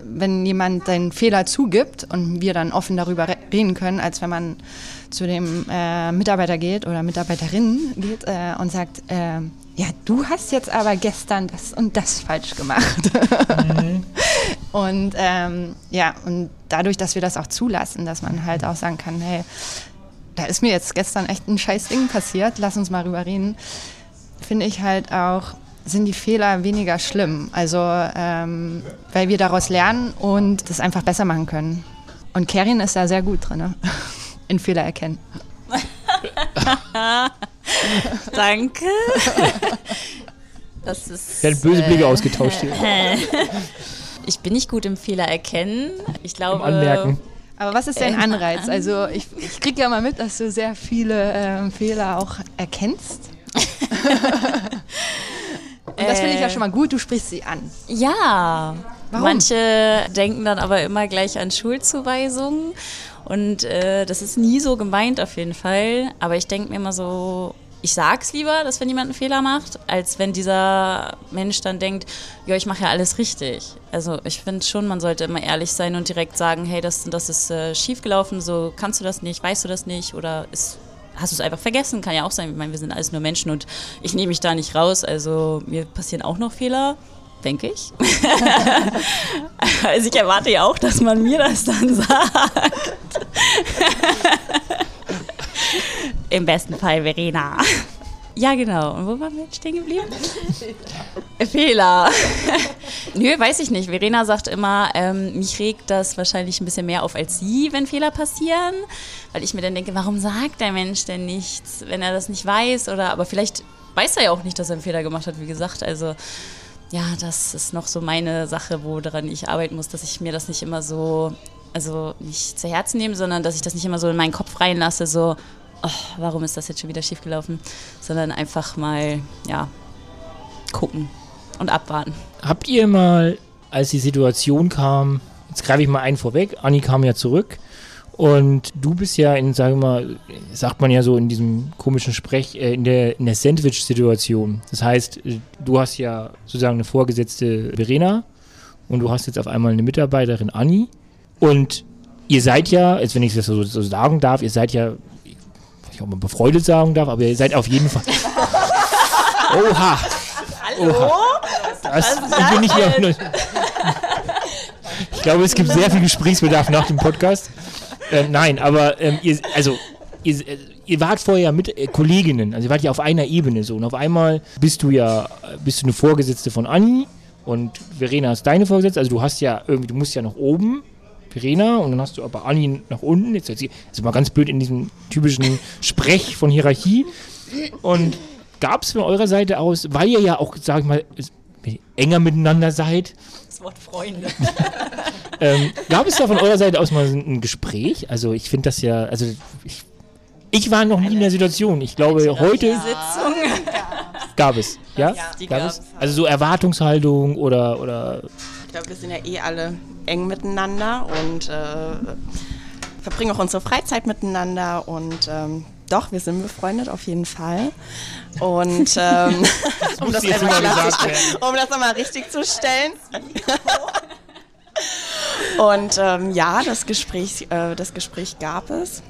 Speaker 2: wenn jemand den Fehler zugibt und wir dann offen darüber reden können, als wenn man zu dem äh, Mitarbeiter geht oder Mitarbeiterin geht äh, und sagt, äh, ja, du hast jetzt aber gestern das und das falsch gemacht. Mhm. (laughs) und ähm, ja, und dadurch, dass wir das auch zulassen, dass man halt auch sagen kann, hey, da ist mir jetzt gestern echt ein scheiß Ding passiert, lass uns mal rüber reden, finde ich halt auch sind die Fehler weniger schlimm. Also, ähm, weil wir daraus lernen und das einfach besser machen können. Und Kerin ist da sehr gut drin, ne? (laughs) in Fehler erkennen. (laughs)
Speaker 6: Danke. Das ist.
Speaker 3: Werden böse Blicke äh, ausgetauscht hier. (laughs)
Speaker 6: ich bin nicht gut im Fehler erkennen. Ich glaube.
Speaker 3: Im Anmerken.
Speaker 2: Aber was ist dein Anreiz? Also ich, ich kriege ja mal mit, dass du sehr viele ähm, Fehler auch erkennst. Und das finde ich ja äh. schon mal gut, du sprichst sie an.
Speaker 6: Ja. Warum? Manche denken dann aber immer gleich an Schuldzuweisungen. Und äh, das ist nie so gemeint auf jeden Fall. Aber ich denke mir immer so, ich sag's lieber, dass wenn jemand einen Fehler macht, als wenn dieser Mensch dann denkt, ja, ich mache ja alles richtig. Also ich finde schon, man sollte immer ehrlich sein und direkt sagen, hey, das, das ist äh, schiefgelaufen, so kannst du das nicht, weißt du das nicht oder ist hast du es einfach vergessen? Kann ja auch sein. Ich meine, wir sind alles nur Menschen und ich nehme mich da nicht raus. Also mir passieren auch noch Fehler, denke ich. (laughs) also ich erwarte ja auch, dass man mir das dann (laughs) sagt. (laughs) Im besten Fall Verena. Ja, genau. Und wo waren wir jetzt stehen geblieben? Fehler. (laughs) Nö, weiß ich nicht. Verena sagt immer, ähm, mich regt das wahrscheinlich ein bisschen mehr auf als sie, wenn Fehler passieren. Weil ich mir dann denke, warum sagt der Mensch denn nichts, wenn er das nicht weiß? Oder aber vielleicht weiß er ja auch nicht, dass er einen Fehler gemacht hat, wie gesagt. Also ja, das ist noch so meine Sache, woran ich arbeiten muss, dass ich mir das nicht immer so, also nicht zu Herzen nehme, sondern dass ich das nicht immer so in meinen Kopf reinlasse, so, oh, warum ist das jetzt schon wieder schiefgelaufen, sondern einfach mal, ja, gucken und abwarten.
Speaker 3: Habt ihr mal, als die Situation kam, jetzt greife ich mal einen vorweg, Anni kam ja zurück und du bist ja in, sagen wir mal, sagt man ja so in diesem komischen Sprech, äh, in der, in der Sandwich-Situation. Das heißt, äh, du hast ja sozusagen eine Vorgesetzte Verena und du hast jetzt auf einmal eine Mitarbeiterin Anni und ihr seid ja, als wenn ich das so, so sagen darf, ihr seid ja, nicht, ob man befreundet sagen darf, aber ihr seid auf jeden Fall. Oha! Oha! Das, ich bin nicht hier. Ich glaube, es gibt sehr viel Gesprächsbedarf nach dem Podcast. Äh, nein, aber ähm, ihr, also ihr, ihr wart vorher mit äh, Kolleginnen, also ihr wart ja auf einer Ebene so. Und auf einmal bist du ja, bist du eine Vorgesetzte von Anni und Verena ist deine Vorgesetzte. Also du hast ja irgendwie, du musst ja nach oben, Verena, und dann hast du aber Anni nach unten. Jetzt ist also mal ganz blöd in diesem typischen Sprech von Hierarchie. Und gab es von eurer Seite aus, weil ihr ja auch, sag ich mal, enger miteinander seid.
Speaker 6: Das Wort Freunde. (laughs)
Speaker 3: ähm, gab es da von eurer Seite aus mal ein Gespräch? Also ich finde das ja, also ich, ich war noch nie in der Situation. Ich glaube, heute
Speaker 6: Sitzung.
Speaker 3: gab es. Ja?
Speaker 5: die
Speaker 3: gab es? Also so Erwartungshaltung oder, oder
Speaker 5: Ich glaube, wir sind ja eh alle eng miteinander und äh, verbringen auch unsere Freizeit miteinander und ähm, doch, wir sind befreundet auf jeden Fall. Und ähm, (laughs) (laughs) um, das
Speaker 3: muss jetzt
Speaker 5: einmal um das nochmal richtig zu stellen. und ähm, ja, das Gespräch, äh, das Gespräch gab es.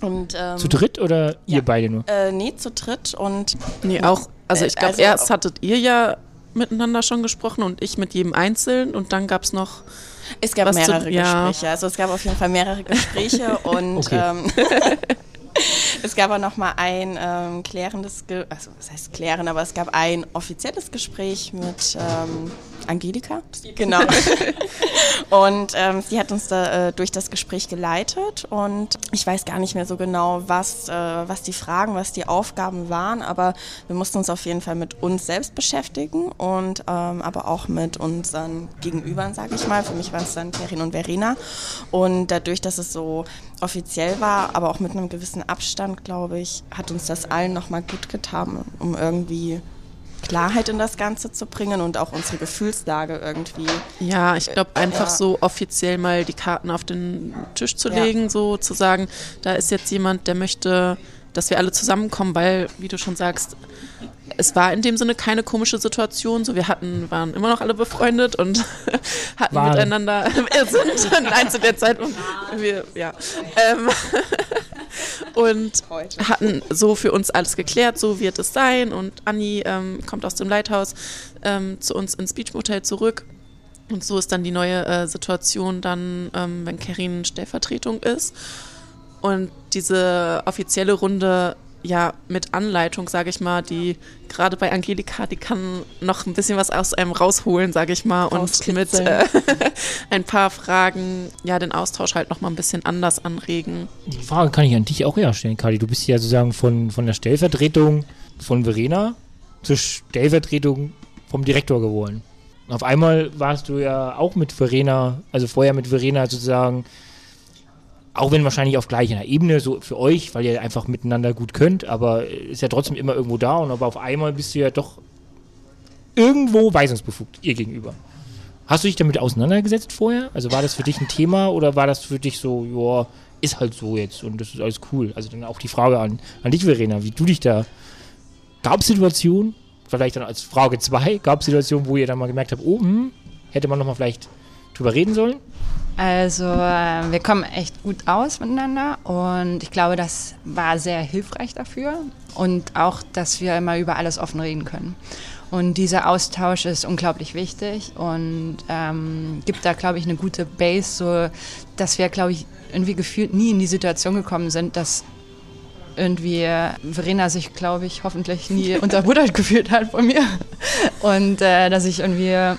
Speaker 5: Und, ähm,
Speaker 3: zu dritt oder ihr beide nur?
Speaker 5: Äh, nee, zu dritt und
Speaker 4: Nee, auch, also ich glaube,
Speaker 5: Also-
Speaker 4: erst hattet ihr ja miteinander schon gesprochen und ich mit jedem einzeln und dann gab es noch,
Speaker 5: Es gab
Speaker 4: Was zu-
Speaker 5: mehrere
Speaker 4: ja.
Speaker 5: Gespräche. Also es gab auf jeden Fall mehrere Gespräche (laughs) und
Speaker 3: Okay.
Speaker 5: ähm, (laughs) (laughs) es gab auch noch mal ein ähm, klärendes, Ge also was heißt klären, aber es gab ein offizielles Gespräch mit ähm, Angelika. Genau. (laughs) und ähm, sie hat uns da äh, durch das Gespräch geleitet und ich weiß gar nicht mehr so genau, was, äh, was die Fragen, was die Aufgaben waren, aber wir mussten uns auf jeden Fall mit uns selbst beschäftigen und ähm, aber auch mit unseren Gegenübern, sage ich mal. Für mich waren es dann Perin und Verena. Und dadurch, dass es so offiziell war, aber auch mit einem gewissen Abstand, glaube ich, hat uns das allen nochmal gut getan, um irgendwie Klarheit in das Ganze zu bringen und auch unsere Gefühlslage irgendwie.
Speaker 4: ja, ich glaube, einfach
Speaker 5: Ja.
Speaker 4: so offiziell mal die Karten auf den Tisch zu
Speaker 5: Ja.
Speaker 4: legen, so zu sagen, da ist jetzt jemand, der möchte, dass wir alle zusammenkommen, weil, wie du schon sagst, es war in dem Sinne keine komische Situation. So, wir hatten, waren immer noch alle befreundet und (laughs) hatten
Speaker 3: Waren.
Speaker 4: miteinander (laughs) wir sind nein zu der Zeit und wir, ja. Ähm, (laughs) und hatten so für uns alles geklärt, so wird es sein. Und Anni ähm, kommt aus dem Lighthouse ähm, zu uns ins Beach Motel zurück. Und so ist dann die neue äh, Situation dann, ähm, wenn Kerin Stellvertretung ist. Und diese offizielle Runde, ja, mit Anleitung, sage ich mal, die gerade bei Angelika, die kann noch ein bisschen was aus einem rausholen, sage ich mal, und mit äh, (laughs) ein paar Fragen, ja, den Austausch halt noch mal ein bisschen anders anregen.
Speaker 3: Die Frage kann ich an dich auch eher stellen, Kali. Du bist ja sozusagen von, von der Stellvertretung von Verena zur Stellvertretung vom Direktor geworden. Auf einmal warst du ja auch mit Verena, also vorher mit Verena sozusagen, auch wenn wahrscheinlich auf gleicher Ebene, so für euch, weil ihr einfach miteinander gut könnt, aber ist ja trotzdem immer irgendwo da und aber auf einmal bist du ja doch irgendwo weisungsbefugt ihr gegenüber. Hast du dich damit auseinandergesetzt vorher? Also war das für dich ein Thema oder war das für dich so, ja, ist halt so jetzt und das ist alles cool? Also dann auch die Frage an, an dich, Verena, wie du dich da. Gab es Situationen, vielleicht dann als Frage 2, gab es Situationen, wo ihr dann mal gemerkt habt, oh, hm, hätte man nochmal vielleicht drüber reden sollen?
Speaker 2: Also äh, wir kommen echt gut aus miteinander und ich glaube, das war sehr hilfreich dafür und auch, dass wir immer über alles offen reden können. Und dieser Austausch ist unglaublich wichtig und ähm, gibt da, glaube ich, eine gute Base, so dass wir, glaube ich, irgendwie gefühlt nie in die Situation gekommen sind, dass irgendwie Verena sich, glaube ich, hoffentlich nie (laughs) unterbuttert gefühlt hat von mir. Und äh, dass ich irgendwie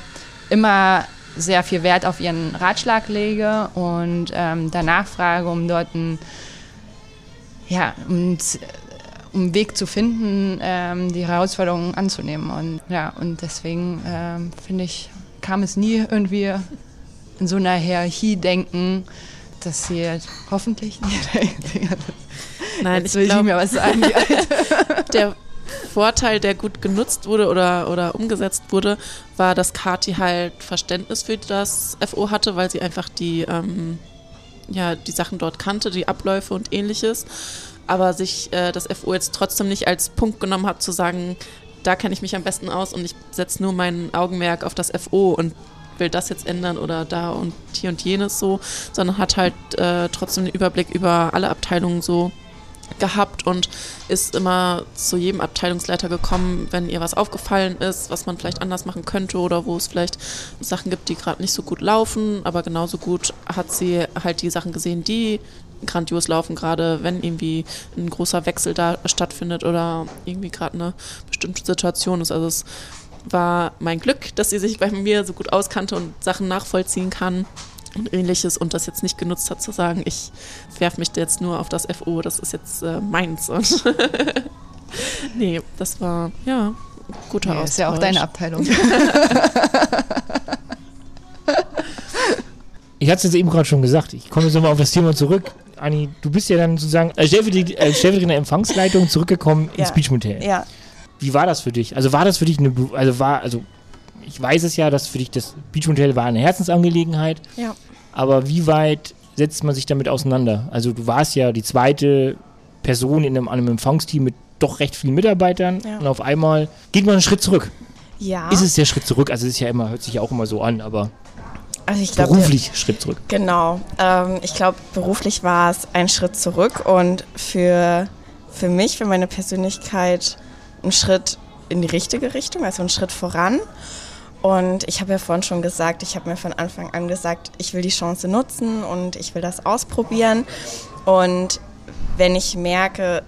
Speaker 2: immer sehr viel Wert auf ihren Ratschlag lege und ähm, danach frage, um dort ein, ja, um, um einen Weg zu finden, ähm, die Herausforderungen anzunehmen. Und ja, und deswegen ähm, finde ich, kam es nie irgendwie in so einer Hierarchie denken, dass sie hoffentlich (laughs) nicht.
Speaker 4: Nein,
Speaker 2: Jetzt
Speaker 4: ich
Speaker 2: will
Speaker 4: glaube,
Speaker 2: sie mir was sagen. Die (laughs) Alte.
Speaker 4: der Vorteil, der gut genutzt wurde oder, oder umgesetzt wurde, war, dass Kati halt Verständnis für das FO hatte, weil sie einfach die, ähm, ja, die Sachen dort kannte, die Abläufe und ähnliches. Aber sich äh, das FO jetzt trotzdem nicht als Punkt genommen hat, zu sagen, da kenne ich mich am besten aus und ich setze nur mein Augenmerk auf das FO und will das jetzt ändern oder da und hier und jenes so, sondern hat halt äh, trotzdem den Überblick über alle Abteilungen so gehabt und ist immer zu jedem Abteilungsleiter gekommen, wenn ihr was aufgefallen ist, was man vielleicht anders machen könnte oder wo es vielleicht Sachen gibt, die gerade nicht so gut laufen, aber genauso gut hat sie halt die Sachen gesehen, die grandios laufen, gerade wenn irgendwie ein großer Wechsel da stattfindet oder irgendwie gerade eine bestimmte Situation ist. Also es war mein Glück, dass sie sich bei mir so gut auskannte und Sachen nachvollziehen kann und ähnliches und das jetzt nicht genutzt hat zu sagen, ich werfe mich jetzt nur auf das FO, das ist jetzt äh, meins. Und (laughs) nee, das war ja guter
Speaker 2: Nee,
Speaker 4: Austausch.
Speaker 2: ist ja auch deine Abteilung. (laughs)
Speaker 3: Ich hatte es jetzt eben gerade schon gesagt. Ich komme jetzt nochmal auf das Thema zurück. Anni, du bist ja dann sozusagen als stellvertretende, Empfangsleitung zurückgekommen ins
Speaker 5: Ja.
Speaker 3: Beach Motel.
Speaker 5: Ja,
Speaker 3: Wie war das für dich? Also war das für dich eine, also war, also ich weiß es ja, dass für dich das Beach Motel war eine Herzensangelegenheit,
Speaker 5: ja.
Speaker 3: aber wie weit setzt man sich damit auseinander? Also du warst ja die zweite Person in einem, an einem Empfangsteam mit doch recht vielen Mitarbeitern
Speaker 5: Ja.
Speaker 3: und auf einmal geht man einen Schritt zurück.
Speaker 5: Ja,
Speaker 3: Ist es der Schritt zurück? Also es ist ja immer, hört sich ja auch immer so an, aber
Speaker 5: also ich glaube,
Speaker 3: beruflich Schritt zurück.
Speaker 5: Genau. Ähm, ich glaube, beruflich war es ein Schritt zurück und für, für mich, für meine Persönlichkeit ein Schritt in die richtige Richtung, also ein Schritt voran. Und ich habe ja vorhin schon gesagt, ich habe mir von Anfang an gesagt, ich will die Chance nutzen und ich will das ausprobieren. Und wenn ich merke,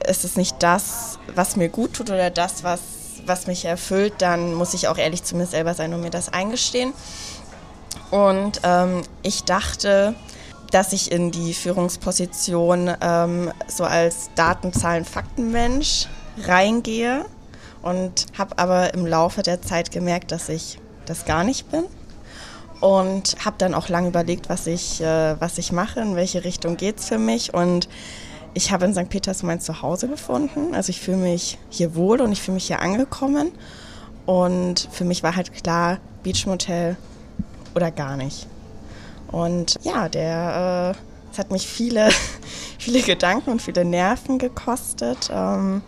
Speaker 5: es ist nicht das, was mir gut tut oder das, was, was mich erfüllt, dann muss ich auch ehrlich zu mir selber sein und mir das eingestehen. Und ähm, ich dachte, dass ich in die Führungsposition ähm, so als Datenzahlen-Faktenmensch reingehe und habe aber im Laufe der Zeit gemerkt, dass ich das gar nicht bin. Und habe dann auch lange überlegt, was ich, äh, was ich mache, in welche Richtung geht es für mich. Und ich habe in St. Peters mein Zuhause gefunden. Also ich fühle mich hier wohl und ich fühle mich hier angekommen. Und für mich war halt klar, Beach Motel oder gar nicht. Und ja, der, äh, es hat mich viele, (laughs) viele Gedanken und viele Nerven gekostet. Ähm,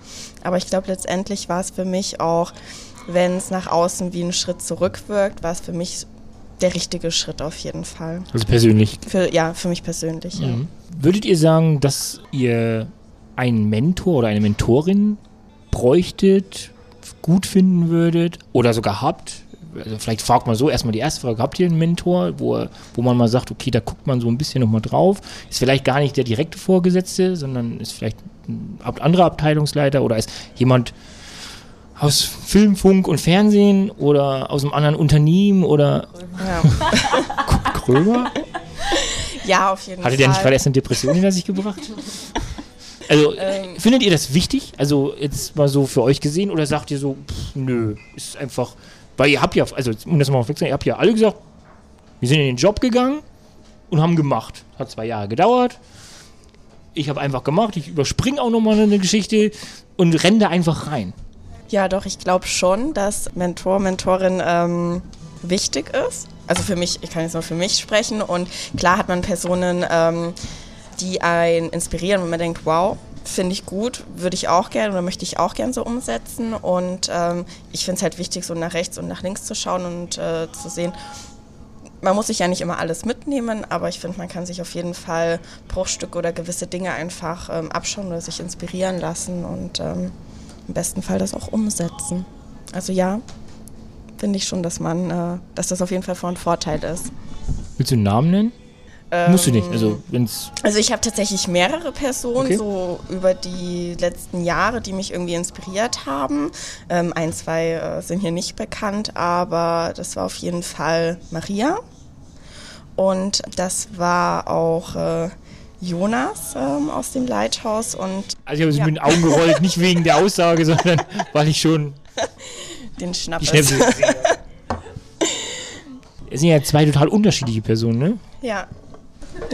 Speaker 5: aber ich glaube, letztendlich war es für mich auch, wenn es nach außen wie ein Schritt zurückwirkt, war es für mich der richtige Schritt auf jeden Fall.
Speaker 3: Also persönlich.
Speaker 5: Für, ja, für mich persönlich. Ja.
Speaker 3: Mhm. Würdet ihr sagen, dass ihr einen Mentor oder eine Mentorin bräuchtet, gut finden würdet oder sogar habt? Also vielleicht fragt man so erstmal die erste Frage, habt ihr einen Mentor, wo, wo man mal sagt, okay, da guckt man so ein bisschen nochmal drauf. Ist vielleicht gar nicht der direkte Vorgesetzte, sondern ist vielleicht ein anderer Abteilungsleiter oder ist jemand aus Film, Funk und Fernsehen oder aus einem anderen Unternehmen oder
Speaker 5: Ja. (laughs)
Speaker 3: Krömer?
Speaker 5: ja, auf jeden
Speaker 3: Hatte
Speaker 5: Fall.
Speaker 3: der nicht gerade erst eine Depression hinter sich gebracht? (laughs) Also,
Speaker 5: Ähm.
Speaker 3: findet ihr das wichtig? Also, jetzt mal so für euch gesehen oder sagt ihr so, pff, nö, ist einfach, weil ihr habt ja, also, um das mal auf ihr habt ja alle gesagt, wir sind in den Job gegangen und haben gemacht. Hat zwei Jahre gedauert. Ich habe einfach gemacht, ich überspringe auch nochmal eine Geschichte und renne da einfach rein.
Speaker 5: Ja, doch, ich glaube schon, dass Mentor, Mentorin ähm, wichtig ist. Also für mich, ich kann jetzt nur für mich sprechen. Und klar hat man Personen, ähm, die einen inspirieren und man denkt, wow, finde ich gut, würde ich auch gerne oder möchte ich auch gerne so umsetzen. Und ähm, ich finde es halt wichtig, so nach rechts und nach links zu schauen und äh, zu sehen, man muss sich ja nicht immer alles mitnehmen, aber ich finde, man kann sich auf jeden Fall Bruchstücke oder gewisse Dinge einfach ähm, abschauen oder sich inspirieren lassen und ähm, im besten Fall das auch umsetzen. Also ja, finde ich schon, dass man, äh, dass das auf jeden Fall von Vorteil ist.
Speaker 3: Willst du einen Namen nennen? Musst du nicht. Also, wenn's.
Speaker 5: Also ich habe tatsächlich mehrere Personen
Speaker 3: Okay.
Speaker 5: so über die letzten Jahre, die mich irgendwie inspiriert haben. Ähm, ein, zwei äh, sind hier nicht bekannt, aber das war auf jeden Fall Maria. Und das war auch äh, Jonas ähm, aus dem Lighthouse und
Speaker 3: Also ich habe es
Speaker 5: Ja.
Speaker 3: mit den Augen gerollt, nicht wegen der Aussage, (laughs) sondern weil ich schon (laughs)
Speaker 5: den
Speaker 3: die
Speaker 5: Schnappes.
Speaker 3: Habe. Es sind ja zwei total unterschiedliche Personen, ne?
Speaker 5: Ja.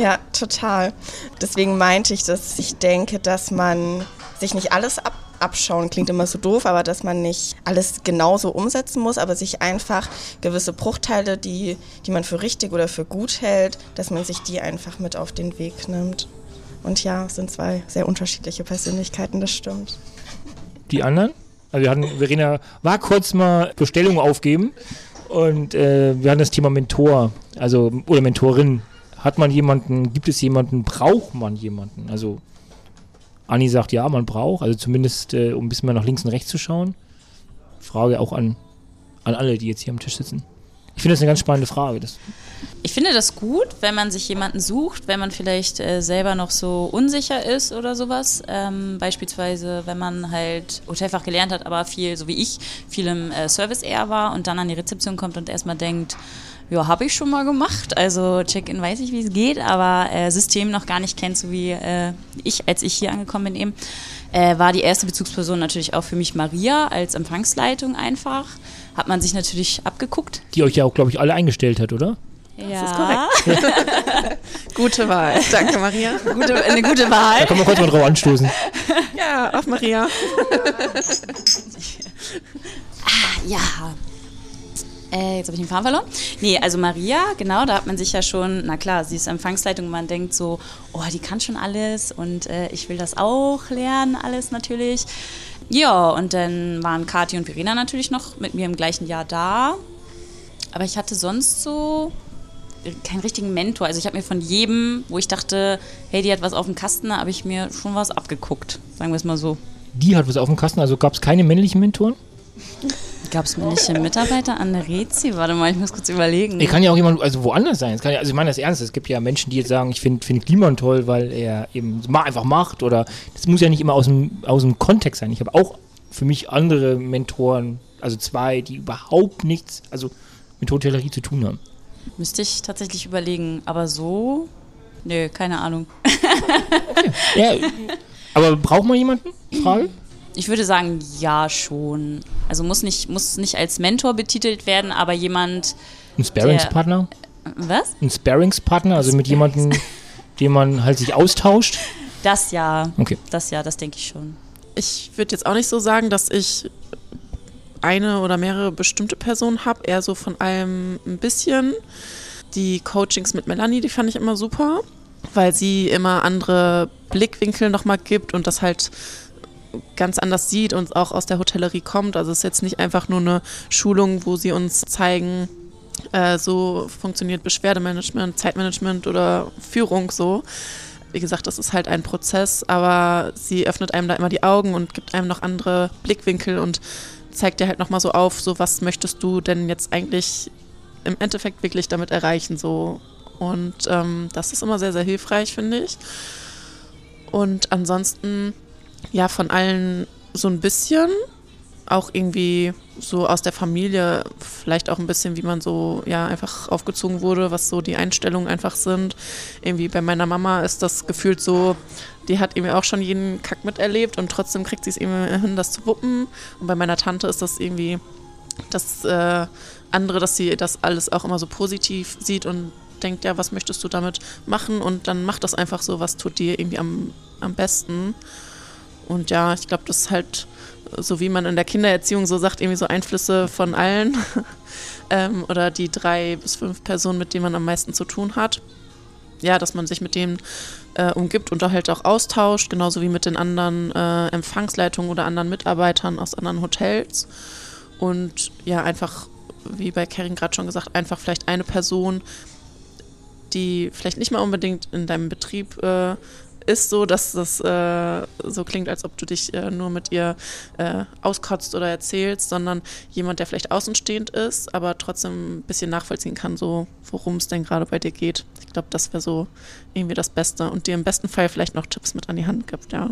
Speaker 5: Ja, total. Deswegen meinte ich, dass ich denke, dass man sich nicht alles ab abschauen, klingt immer so doof, aber dass man nicht alles genauso umsetzen muss, aber sich einfach gewisse Bruchteile, die, die man für richtig oder für gut hält, dass man sich die einfach mit auf den Weg nimmt. Und ja, es sind zwei sehr unterschiedliche Persönlichkeiten, das stimmt.
Speaker 3: Die anderen? Also wir hatten, Verena war kurz mal Bestellung aufgeben und äh, wir hatten das Thema Mentor, also oder Mentorin. Hat man jemanden, gibt es jemanden, braucht man jemanden? Also Anni sagt ja, man braucht, also zumindest äh, um ein bisschen mal nach links und rechts zu schauen. Frage auch an, an alle, die jetzt hier am Tisch sitzen. Ich finde das eine ganz spannende Frage.
Speaker 6: Ich finde das gut, wenn man sich jemanden sucht, wenn man vielleicht äh, selber noch so unsicher ist oder sowas. Ähm, beispielsweise, wenn man halt Hotelfach gelernt hat, aber viel, so wie ich, viel im äh, Service eher war und dann an die Rezeption kommt und erstmal denkt, ja, habe ich schon mal gemacht. Also Check-in weiß ich, wie es geht, aber äh, System noch gar nicht kennt, so wie äh, ich, als ich hier angekommen bin eben, äh, war die erste Bezugsperson natürlich auch für mich Maria als Empfangsleitung einfach. Hat man sich natürlich abgeguckt.
Speaker 3: die euch ja auch, glaube ich, alle eingestellt hat, oder?
Speaker 6: ja.
Speaker 4: ist korrekt. (laughs) Gute Wahl. Danke, Maria.
Speaker 6: Gute, eine gute
Speaker 3: Da
Speaker 6: Wahl.
Speaker 3: kann man kurz mal drauf anstoßen.
Speaker 4: Ja, auf Maria. (laughs)
Speaker 6: Ja. Äh, jetzt habe ich den Faden verloren. Nee, also Maria, genau, da hat man sich ja schon, na klar, sie ist Empfangsleitung und man denkt so, oh, die kann schon alles und äh, ich will das auch lernen, alles natürlich. Ja, und dann waren Kathi und Verena natürlich noch mit mir im gleichen Jahr da. Aber ich hatte sonst so keinen richtigen Mentor. Also ich habe mir von jedem, wo ich dachte, hey, die hat was auf dem Kasten, habe ich mir schon was abgeguckt. Sagen wir es mal so.
Speaker 3: Die hat was auf dem Kasten, also gab es keine männlichen Mentoren?
Speaker 6: Gab es männliche Mitarbeiter an der Rezi? Warte mal, ich muss kurz überlegen.
Speaker 3: Er kann ja auch jemand, also woanders sein. Ja, also ich meine das ernst. Es gibt ja Menschen, die jetzt sagen, ich finde find Kliman toll, weil er eben einfach macht. Oder das muss ja nicht immer aus dem, aus dem Kontext sein. Ich habe auch für mich andere Mentoren, also zwei, die überhaupt nichts, also mit Hotellerie zu tun haben.
Speaker 6: Müsste ich tatsächlich überlegen. Aber so? Nö, keine Ahnung.
Speaker 3: Ja, aber braucht man jemanden? Frage?
Speaker 6: Ich würde sagen, ja schon. Also muss nicht, muss nicht als Mentor betitelt werden, aber jemand.
Speaker 3: Ein Sparingspartner?
Speaker 6: Was?
Speaker 3: Ein Sparingspartner, also mit jemandem, dem man halt sich austauscht.
Speaker 6: Das ja.
Speaker 3: Okay.
Speaker 6: Das ja, das denke ich schon.
Speaker 4: Ich würde jetzt auch nicht so sagen, dass ich eine oder mehrere bestimmte Personen habe, eher so von allem ein bisschen. Die Coachings mit Melanie, die fand ich immer super, weil sie immer andere Blickwinkel nochmal gibt und das halt ganz anders sieht und auch aus der Hotellerie kommt. Also es ist jetzt nicht einfach nur eine Schulung, wo sie uns zeigen, äh, so funktioniert Beschwerdemanagement, Zeitmanagement oder Führung so. Wie gesagt, das ist halt ein Prozess, aber sie öffnet einem da immer die Augen und gibt einem noch andere Blickwinkel und zeigt dir halt nochmal so auf, so was möchtest du denn jetzt eigentlich im Endeffekt wirklich damit erreichen so. Und ähm, das ist immer sehr, sehr hilfreich, finde ich. Und ansonsten, ja, von allen so ein bisschen. Auch irgendwie so aus der Familie, vielleicht auch ein bisschen, wie man so, ja, einfach aufgezogen wurde, was so die Einstellungen einfach sind. Irgendwie bei meiner Mama ist das gefühlt so, die hat irgendwie auch schon jeden Kack miterlebt und trotzdem kriegt sie es irgendwie hin, das zu wuppen. Und bei meiner Tante ist das irgendwie das äh, andere, dass sie das alles auch immer so positiv sieht und denkt, ja, was möchtest du damit machen? Und dann macht das einfach so, was tut dir irgendwie am, am besten. Und ja, ich glaube, das ist halt, so wie man in der Kindererziehung so sagt, irgendwie so Einflüsse von allen. (laughs) ähm, oder die drei bis fünf Personen, mit denen man am meisten zu tun hat. Ja, dass man sich mit denen äh, umgibt und halt auch austauscht, genauso wie mit den anderen äh, Empfangsleitungen oder anderen Mitarbeitern aus anderen Hotels. Und ja, einfach, wie bei Karin gerade schon gesagt, einfach vielleicht eine Person, die vielleicht nicht mal unbedingt in deinem Betrieb äh, ist, so dass das äh, so klingt, als ob du dich äh, nur mit ihr äh, auskotzt oder erzählst, sondern jemand, der vielleicht außenstehend ist, aber trotzdem ein bisschen nachvollziehen kann, so worum es denn gerade bei dir geht. Ich glaube, das wäre so irgendwie das Beste und dir im besten Fall vielleicht noch Tipps mit an die Hand gibt, ja.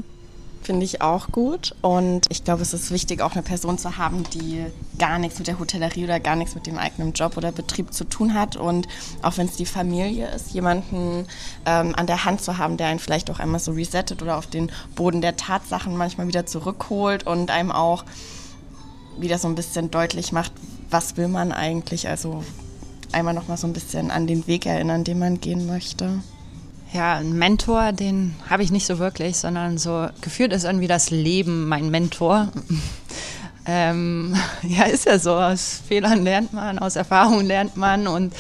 Speaker 5: Finde ich auch gut. Und ich glaube, es ist wichtig, auch eine Person zu haben, die gar nichts mit der Hotellerie oder gar nichts mit dem eigenen Job oder Betrieb zu tun hat. Und auch wenn es die Familie ist, jemanden ähm, an der Hand zu haben, der einen vielleicht auch einmal so resettet oder auf den Boden der Tatsachen manchmal wieder zurückholt und einem auch wieder so ein bisschen deutlich macht, was will man eigentlich. Also einmal nochmal so ein bisschen an den Weg erinnern, den man gehen möchte.
Speaker 2: Ja, ein Mentor, den habe ich nicht so wirklich, sondern so gefühlt ist irgendwie das Leben mein Mentor. (laughs) ähm, (laughs) ja, ist ja so. Aus Fehlern lernt man, aus Erfahrungen lernt man und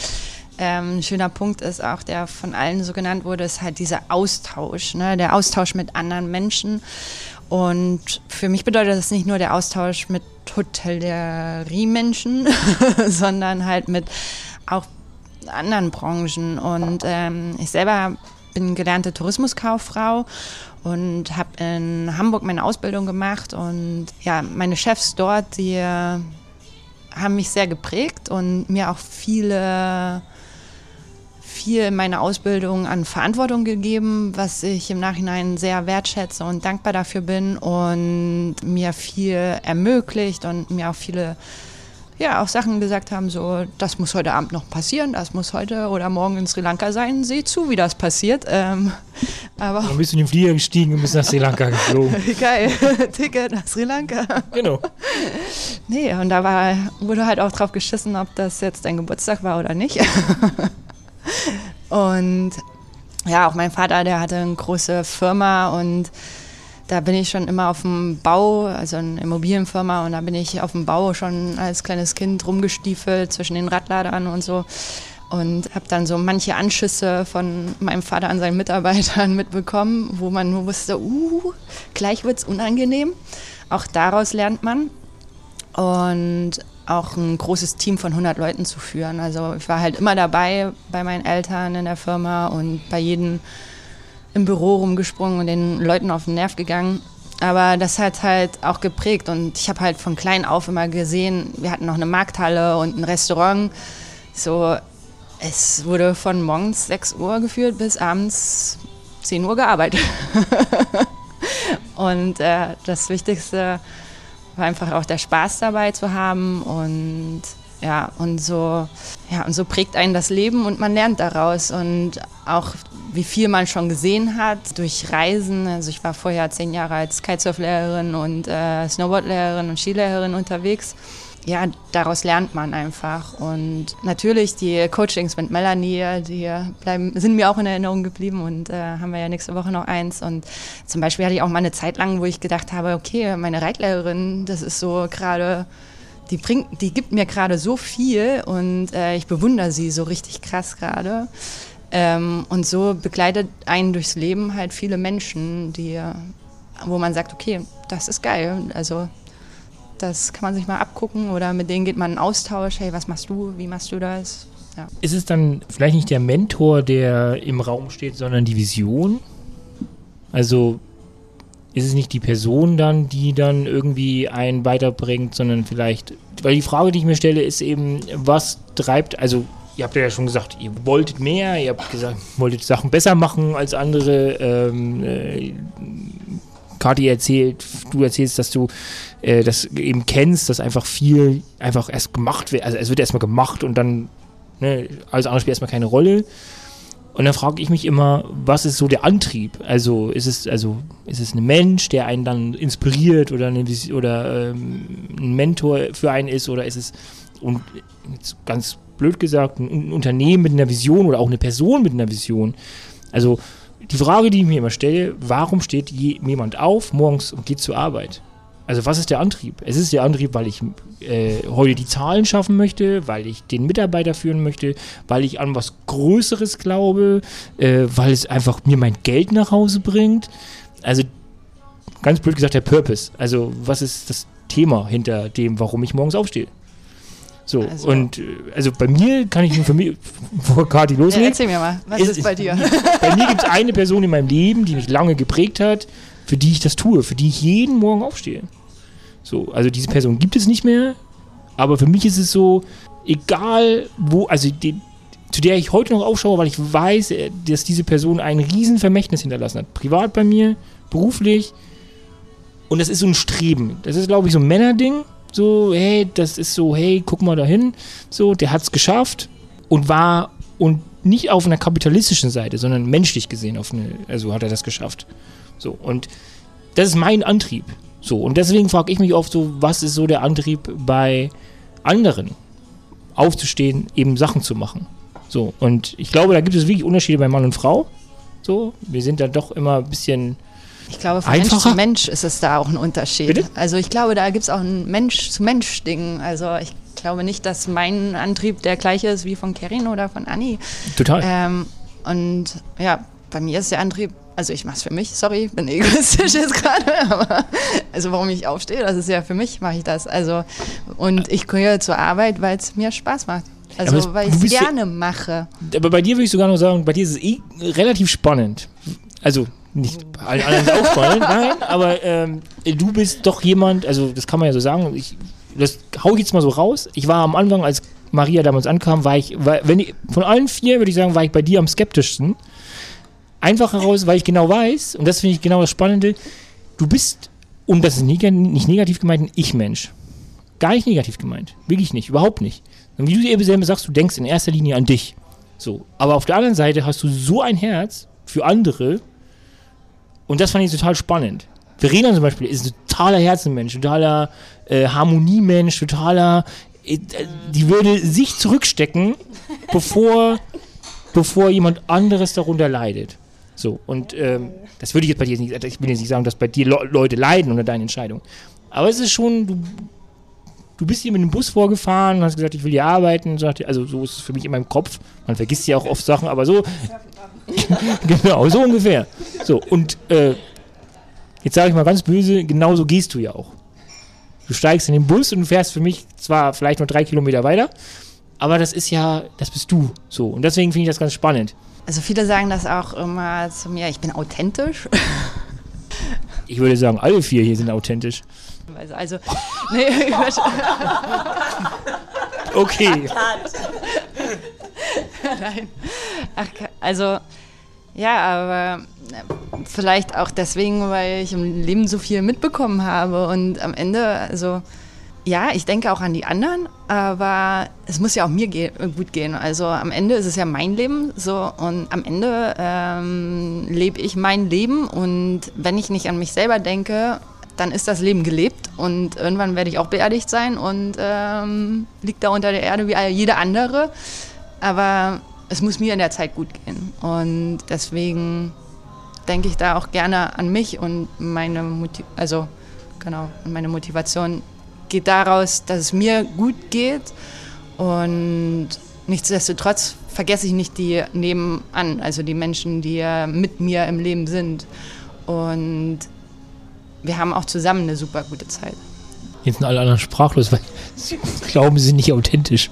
Speaker 2: ähm, ein schöner Punkt ist auch, der von allen so genannt wurde, ist halt dieser Austausch, ne? der Austausch mit anderen Menschen. Und für mich bedeutet das nicht nur der Austausch mit Hotellerie-Menschen, (laughs) sondern halt mit auch anderen Branchen. Und ähm, ich selber bin gelernte Tourismuskauffrau und habe in Hamburg meine Ausbildung gemacht. Und ja, meine Chefs dort, die haben mich sehr geprägt und mir auch viele viel in meiner Ausbildung an Verantwortung gegeben, was ich im Nachhinein sehr wertschätze und dankbar dafür bin und mir viel ermöglicht und mir auch viele ja, auch Sachen gesagt haben, so, das muss heute Abend noch passieren, das muss heute oder morgen in Sri Lanka sein, seh zu, wie das passiert. Ähm, aber
Speaker 3: Dann bist du in den Flieger gestiegen und bist nach Sri Lanka geflogen. (laughs)
Speaker 2: Geil, (laughs) Ticket nach Sri Lanka.
Speaker 3: Genau.
Speaker 2: Nee, und da war, wurde halt auch drauf geschissen, ob das jetzt dein Geburtstag war oder nicht. (laughs) und ja, auch mein Vater, der hatte eine große Firma und da bin ich schon immer auf dem Bau, also eine Immobilienfirma, und da bin ich auf dem Bau schon als kleines Kind rumgestiefelt zwischen den Radladern und so. Und habe dann so manche Anschüsse von meinem Vater an seinen Mitarbeitern (laughs) mitbekommen, wo man nur wusste, uh, gleich wird es unangenehm. Auch daraus lernt man. Und auch ein großes Team von 100 Leuten zu führen. Also ich war halt immer dabei bei meinen Eltern in der Firma und bei jedem im Büro rumgesprungen und den Leuten auf den Nerv gegangen. Aber das hat halt auch geprägt und ich habe halt von klein auf immer gesehen, wir hatten noch eine Markthalle und ein Restaurant. So, es wurde von morgens 6 Uhr geführt bis abends 10 Uhr gearbeitet. (laughs) und äh, das Wichtigste war einfach auch der Spaß dabei zu haben und ja, und so, ja, und so prägt einen das Leben und man lernt daraus. Und auch wie viel man schon gesehen hat durch Reisen. Also ich war vorher zehn Jahre als Kitesurflehrerin und äh, Snowboardlehrerin und Skilehrerin unterwegs. Ja, daraus lernt man einfach. Und natürlich die Coachings mit Melanie, die bleiben, sind mir auch in Erinnerung geblieben und äh, haben wir ja nächste Woche noch eins. Und zum Beispiel hatte ich auch mal eine Zeit lang, wo ich gedacht habe, okay, meine Reitlehrerin, das ist so gerade die bringt, die gibt mir gerade so viel und äh, ich bewundere sie so richtig krass gerade. Ähm, und so begleitet einen durchs Leben halt viele Menschen, die, wo man sagt, okay, das ist geil. Also das kann man sich mal abgucken oder mit denen geht man in Austausch. Hey, was machst du? Wie machst du das?
Speaker 3: Ja. Ist es dann vielleicht nicht der Mentor, der im Raum steht, sondern die Vision? Also ist es nicht die Person dann, die dann irgendwie einen weiterbringt, sondern vielleicht, weil die Frage, die ich mir stelle, ist eben, was treibt, also ihr habt ja schon gesagt, ihr wolltet mehr, ihr habt gesagt, wolltet Sachen besser machen als andere. Ähm, äh, Kathi erzählt, du erzählst, dass du äh, das eben kennst, dass einfach viel einfach erst gemacht wird. Also es wird erstmal gemacht und dann, ne, alles andere spielt erstmal keine Rolle. Und dann frage ich mich immer, was ist so der Antrieb? Also ist es, also ist es ein Mensch, der einen dann inspiriert oder, eine, oder ähm, ein Mentor für einen ist oder ist es und ganz blöd gesagt ein Unternehmen mit einer Vision oder auch eine Person mit einer Vision? Also die Frage, die ich mir immer stelle, warum steht jemand auf morgens und geht zur Arbeit? Also was ist der Antrieb? Es ist der Antrieb, weil ich äh, heute die Zahlen schaffen möchte, weil ich den Mitarbeiter führen möchte, weil ich an was Größeres glaube, äh, weil es einfach mir mein Geld nach Hause bringt. Also ganz blöd gesagt der Purpose. Also was ist das Thema hinter dem, warum ich morgens aufstehe? So, also. und also bei mir kann ich nur für mich, (laughs) vor Kati loslegen. Ja,
Speaker 2: erzähl mir mal, was ist, ist bei dir? (laughs)
Speaker 3: bei mir gibt es eine Person in meinem Leben, die mich lange geprägt hat, für die ich das tue, für die ich jeden Morgen aufstehe. So, also diese Person gibt es nicht mehr, aber für mich ist es so, egal wo, also die, zu der ich heute noch aufschaue, weil ich weiß, äh, dass diese Person ein Riesenvermächtnis hinterlassen hat. Privat bei mir, beruflich Und das ist so ein Streben. Das ist, glaube ich, so ein Männerding. So, hey, das ist so, hey, guck mal dahin. So, der hat es geschafft und war und nicht auf einer kapitalistischen Seite, sondern menschlich gesehen auf eine, also hat er das geschafft. So, und das ist mein Antrieb. So, und deswegen frage ich mich oft so, was ist so der Antrieb bei anderen? Aufzustehen, eben Sachen zu machen. So, und ich glaube, da gibt es wirklich Unterschiede bei Mann und Frau. So, wir sind da doch immer ein bisschen
Speaker 2: Ich glaube, von Mensch
Speaker 3: Einfacher?
Speaker 2: zu Mensch ist es da auch ein Unterschied.
Speaker 3: Bitte?
Speaker 2: Also ich glaube, da gibt es auch ein Mensch-zu-Mensch-Ding. Also ich glaube nicht, dass mein Antrieb der gleiche ist wie von Kerin oder von Anni.
Speaker 3: total.
Speaker 2: Ähm, und ja, bei mir ist der Antrieb, also ich mache es für mich, sorry, ich bin egoistisch (laughs) jetzt gerade, aber also warum ich aufstehe, das ist ja für mich, mache ich das. Also und ich gehe zur Arbeit, weil es mir Spaß macht. Also
Speaker 3: es-
Speaker 2: weil ich es gerne mache.
Speaker 3: Aber bei dir würde ich sogar noch sagen, bei dir ist es eh relativ spannend. Also nicht allen anderen spannend, nein, aber ähm, du bist doch jemand, also das kann man ja so sagen, ich, das hau ich jetzt mal so raus. Ich war am Anfang, als Maria damals ankam, war ich, war, wenn ich, von allen vier würde ich sagen, war ich bei dir am skeptischsten. Einfach heraus, weil ich genau weiß, und das finde ich genau das Spannende, du bist, und das ist neg nicht negativ gemeint, ein Ich-Mensch. Gar nicht negativ gemeint. Wirklich nicht, überhaupt nicht. Und wie du eben selber sagst, du denkst in erster Linie an dich. So. Aber auf der anderen Seite hast du so ein Herz für andere. Und das fand ich total spannend. Verena zum Beispiel ist ein totaler Herzenmensch, totaler äh, Harmoniemensch, totaler. Äh, die würde sich zurückstecken, bevor, (laughs) bevor jemand anderes darunter leidet. So, und ähm, das würde ich jetzt bei dir nicht, ich will jetzt nicht sagen, dass bei dir Le Leute leiden unter deinen Entscheidungen. Aber es ist schon, du, du bist hier mit dem Bus vorgefahren und hast gesagt, ich will hier arbeiten. Und sagte, also so ist es für mich in meinem Kopf. Man vergisst ja auch oft Sachen, aber so. (laughs) genau, so ungefähr. So, und äh, jetzt sage ich mal ganz böse, genau so gehst du ja auch. Du steigst in den Bus und fährst für mich zwar vielleicht nur drei Kilometer weiter, aber das ist ja, das bist du. So, und deswegen finde ich das ganz spannend.
Speaker 2: Also viele sagen das auch immer zu mir, ich bin authentisch.
Speaker 3: Ich würde sagen, alle vier hier sind authentisch.
Speaker 2: Also, also nee, (laughs)
Speaker 3: Okay. (laughs)
Speaker 2: Nein. Ach, also, ja, aber äh, vielleicht auch deswegen, weil ich im Leben so viel mitbekommen habe und am Ende, also, ja, ich denke auch an die anderen, aber es muss ja auch mir ge gut gehen. Also am Ende ist es ja mein Leben so und am Ende ähm, lebe ich mein Leben und wenn ich nicht an mich selber denke, dann ist das Leben gelebt und irgendwann werde ich auch beerdigt sein und ähm, liegt da unter der Erde wie jeder andere. Aber es muss mir in der Zeit gut gehen. Und deswegen denke ich da auch gerne an mich und meine, Motiv also, genau, und meine Motivation geht daraus, dass es mir gut geht. Und nichtsdestotrotz vergesse ich nicht die nebenan, also die Menschen, die mit mir im Leben sind. Und wir haben auch zusammen eine super gute Zeit.
Speaker 3: Jetzt sind alle anderen sprachlos, weil sie glauben, sie sind nicht authentisch.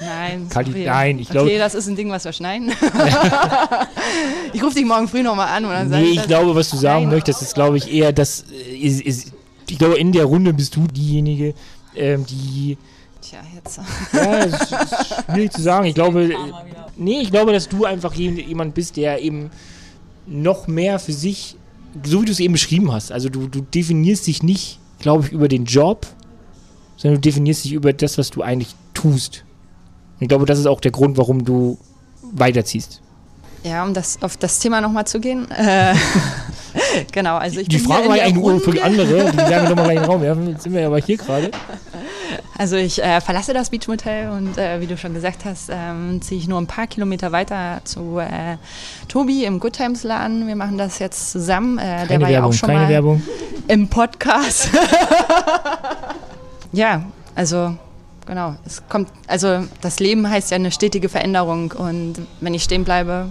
Speaker 2: Nein,
Speaker 3: Kali- nein, ich
Speaker 2: Okay,
Speaker 3: glaube-
Speaker 2: das ist ein Ding, was wir schneiden. (laughs) ich rufe dich morgen früh nochmal an und dann sag
Speaker 3: Nee,
Speaker 2: ich
Speaker 3: ich
Speaker 2: das.
Speaker 3: glaube, was du sagen
Speaker 2: Nein.
Speaker 3: möchtest, ist, glaube ich, eher, dass äh, ist, ist, ich glaube, in der Runde bist du diejenige, ähm, die
Speaker 2: Tja, jetzt.
Speaker 3: Ja, ist ist schwierig zu sagen. Ich glaube, nee, ich glaube, dass du einfach je- jemand bist, der eben noch mehr für sich, so wie du es eben beschrieben hast, also du, du definierst dich nicht, glaube ich, über den Job, sondern du definierst dich über das, was du eigentlich tust. Und ich glaube, das ist auch der Grund, warum du weiterziehst.
Speaker 2: Ja, um das, auf das Thema nochmal zu gehen. Äh, (laughs) genau, also ich
Speaker 3: Die Frage war ja eigentlich nur für andere, die werden wir nochmal gleich in den Raum werfen. Jetzt sind wir aber hier gerade.
Speaker 2: Also ich äh, verlasse das Beachmotel und äh, wie du schon gesagt hast, ähm, ziehe ich nur ein paar Kilometer weiter zu äh, Tobi im Good Times Laden. Wir machen das jetzt zusammen. Äh, der
Speaker 3: Keine
Speaker 2: war ja
Speaker 3: Werbung,
Speaker 2: auch schon
Speaker 3: keine
Speaker 2: mal
Speaker 3: Werbung.
Speaker 2: im Podcast. (laughs) ja, also genau. Es kommt, also das Leben heißt ja eine stetige Veränderung und wenn ich stehen bleibe,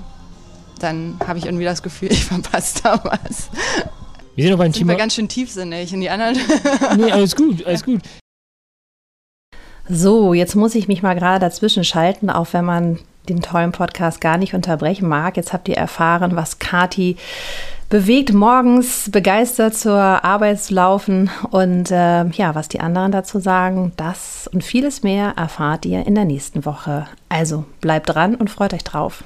Speaker 2: dann habe ich irgendwie das Gefühl, (laughs) ich verpasse da was.
Speaker 3: Wir sind noch beim
Speaker 2: Sind wir
Speaker 3: Thema.
Speaker 2: ganz schön tiefsinnig und die anderen.
Speaker 3: Nee, alles gut, alles (laughs) gut.
Speaker 1: So, jetzt muss ich mich mal gerade dazwischen schalten, auch wenn man den tollen Podcast gar nicht unterbrechen mag. Jetzt habt ihr erfahren, was Kati bewegt, morgens begeistert zur Arbeit zu laufen. Und äh, ja, was die anderen dazu sagen, das und vieles mehr erfahrt ihr in der nächsten Woche. Also bleibt dran und freut euch drauf.